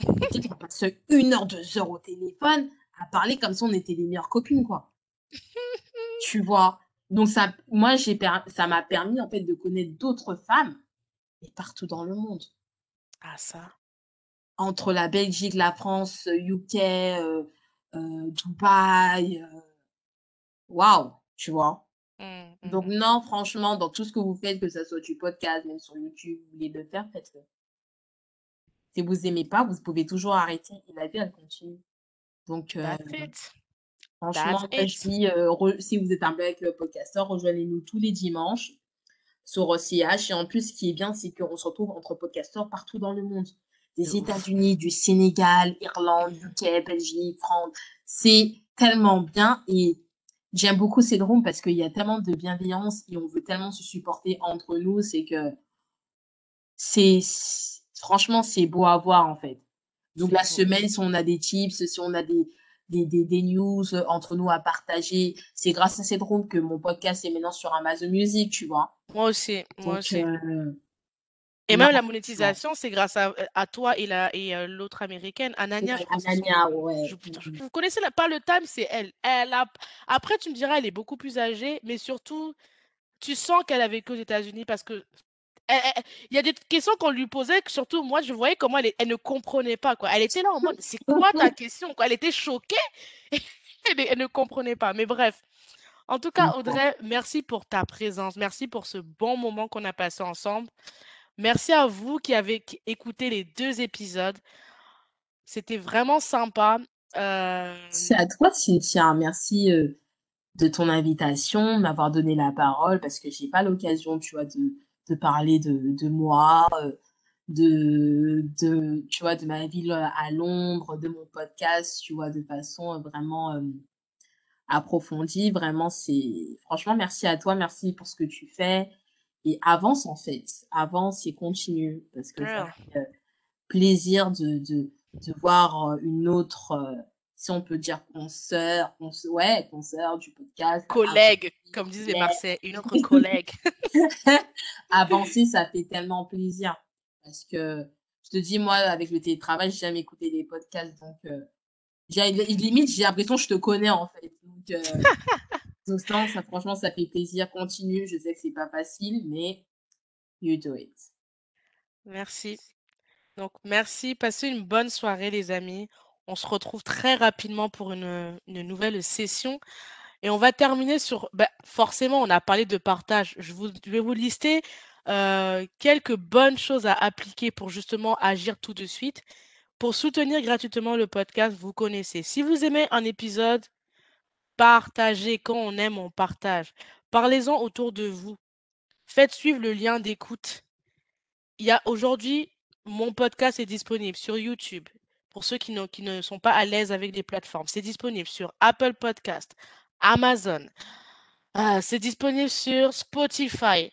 on passe une heure, deux heures au téléphone à parler comme si on était les meilleures copines, quoi. Tu vois? Donc ça, moi, j'ai ça m'a permis, en fait, de connaître d'autres femmes, mais partout dans le monde. Ah, ça. Entre la Belgique, la France, UK, euh, euh, Dubaï, euh, waouh, tu vois? Mm, Donc mm. non, franchement, dans tout ce que vous faites, que ça soit du podcast, même sur YouTube, vous voulez le faire, faites-le. Si vous aimez pas, vous pouvez toujours arrêter et la vie, elle continue. Donc, euh. Franchement, je dis, euh, re- si vous êtes un black podcasteur, rejoignez-nous tous les dimanches sur OCH. Et en plus, ce qui est bien, c'est qu'on se retrouve entre podcasteurs partout dans le monde. De Des. États-Unis, du Sénégal, Irlande, UK, Belgique, France. C'est tellement bien et j'aime beaucoup ces rooms parce qu'il y a tellement de bienveillance et on veut tellement se supporter entre nous. C'est que c'est, franchement, c'est beau à voir en fait. Donc la semaine, si on a des tips, si on a des, des, des, des news entre nous à partager, c'est grâce à cette room que mon podcast est maintenant sur Amazon Music, tu vois. Moi aussi, moi Donc, aussi. euh, Et non, même la monétisation, c'est grâce à, à toi et la et euh, l'autre américaine, Anania, je son Anania, ouais. Je- putain, je- vous connaissez la, pas le time, c'est elle. Elle a. Après, tu me diras, elle est beaucoup plus âgée, mais surtout, tu sens qu'elle a vécu aux États-Unis parce que il y a des questions qu'on lui posait que surtout moi je voyais comment elle, ne comprenait pas quoi. Elle était là en mode c'est quoi ta question quoi? Elle était choquée elle, elle ne comprenait pas. Mais bref. En tout cas, Audrey, merci pour ta présence. Merci pour ce bon moment qu'on a passé ensemble. Merci à vous qui avez écouté les deux épisodes. C'était vraiment sympa. Euh, C'est à toi, Cynthia. Merci euh, de ton invitation, de m'avoir donné la parole parce que j'ai pas l'occasion, tu vois, de, de parler de, de moi, euh, de, de, tu vois, de ma ville à Londres, de mon podcast, tu vois, de façon euh, vraiment euh, approfondie. Vraiment, c'est, franchement, merci à toi, merci pour ce que tu fais. Et avance, en fait. Avance et continue parce que ça fait euh, plaisir de, de, de voir euh, une autre, euh, si on peut dire consoeur, cons ouais, consoeur du podcast. Collègue, comme disent les. Marseillais, une autre collègue. Avancer, ça fait tellement plaisir. Parce que, je te dis, moi, avec le télétravail, j'ai jamais écouté des podcasts. Donc, euh, j'ai- limite, j'ai l'impression que je te connais, en fait. Donc, euh, donc non, ça, franchement, ça fait plaisir. Continue. Je sais que c'est pas facile, mais you do it. Merci. Donc, merci. Passez une bonne soirée, les amis. On se retrouve très rapidement pour une, nouvelle session. Et on va terminer sur, bah, forcément, on a parlé de partage. Je vais vous lister euh, quelques bonnes choses à appliquer pour justement agir tout de suite. Pour soutenir gratuitement le podcast, vous connaissez. Si vous aimez un épisode, partagez. Quand on aime, on partage. Parlez-en autour de vous. Faites suivre le lien d'écoute. Il y a aujourd'hui, mon podcast est disponible sur YouTube. Pour ceux qui, ne- sont pas à l'aise avec les plateformes, c'est disponible sur Apple Podcast, Amazon. Ah, c'est disponible sur Spotify,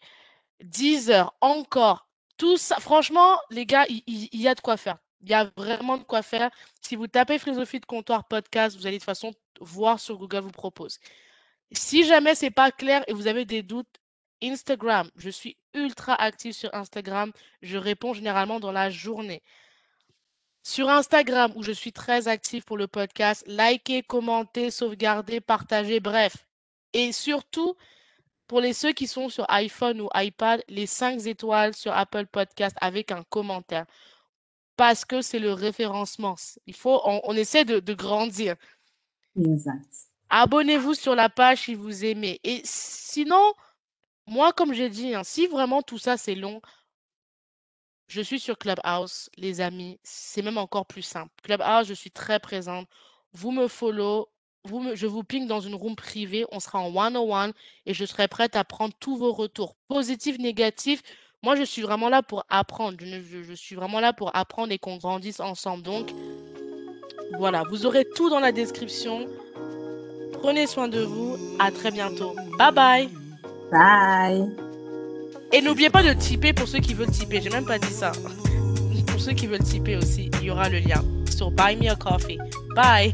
Deezer, encore. Tout ça, franchement, les gars, il y, a de quoi faire. Il y a vraiment de quoi faire. Si vous tapez philosophie de comptoir podcast, vous allez de toute façon voir sur Google vous propose. Si jamais c'est pas clair et vous avez des doutes, Instagram, je suis ultra active sur Instagram. Je réponds généralement dans la journée. Sur Instagram, où je suis très active pour le podcast, likez, commentez, sauvegardez, partagez, bref. Et surtout, pour les ceux qui sont sur iPhone ou iPad, les 5 étoiles sur Apple Podcast avec un commentaire. Parce que c'est le référencement. Il faut, on, on essaie de, de grandir. Exact. Abonnez-vous sur la page si vous aimez. Et sinon, moi, comme j'ai dit, hein, si vraiment tout ça c'est long, Je suis sur Clubhouse, les amis, c'est même encore plus simple. Clubhouse, je suis très présente. Vous me follow, vous me je vous ping dans une room privée, on sera en one on one et je serai prête à prendre tous vos retours, positifs, négatifs. Moi, je suis vraiment là pour apprendre. Je- je suis vraiment là pour apprendre et qu'on grandisse ensemble. Donc, voilà, vous aurez tout dans la description. Prenez soin de vous. À très bientôt. Bye bye. Bye. Et n'oubliez pas de tiper pour ceux qui veulent tiper. J'ai même pas dit ça. Pour ceux qui veulent tiper aussi, il y aura le lien sur Buy Me a Coffee. Bye.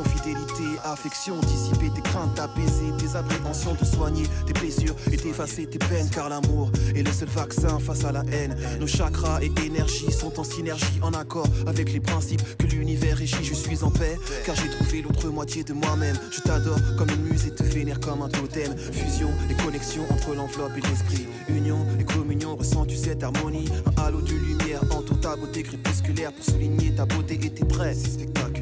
fidélité, affection, dissiper tes craintes, apaiser tes appréhensions, te soigner tes blessures et t'effacer tes peines, car l'amour est le seul vaccin face à la haine. Nos chakras et énergies sont en synergie, en accord avec les principes que l'univers régit. Je suis en paix, car j'ai trouvé l'autre moitié de moi-même. Je t'adore comme une muse et te vénère comme un totem. Fusion et connexion entre l'enveloppe et l'esprit. Union et communion, ressens-tu cette harmonie? Un halo de lumière entoure ta beauté crépusculaire pour souligner ta beauté et tes traits. C'est spectaculaire.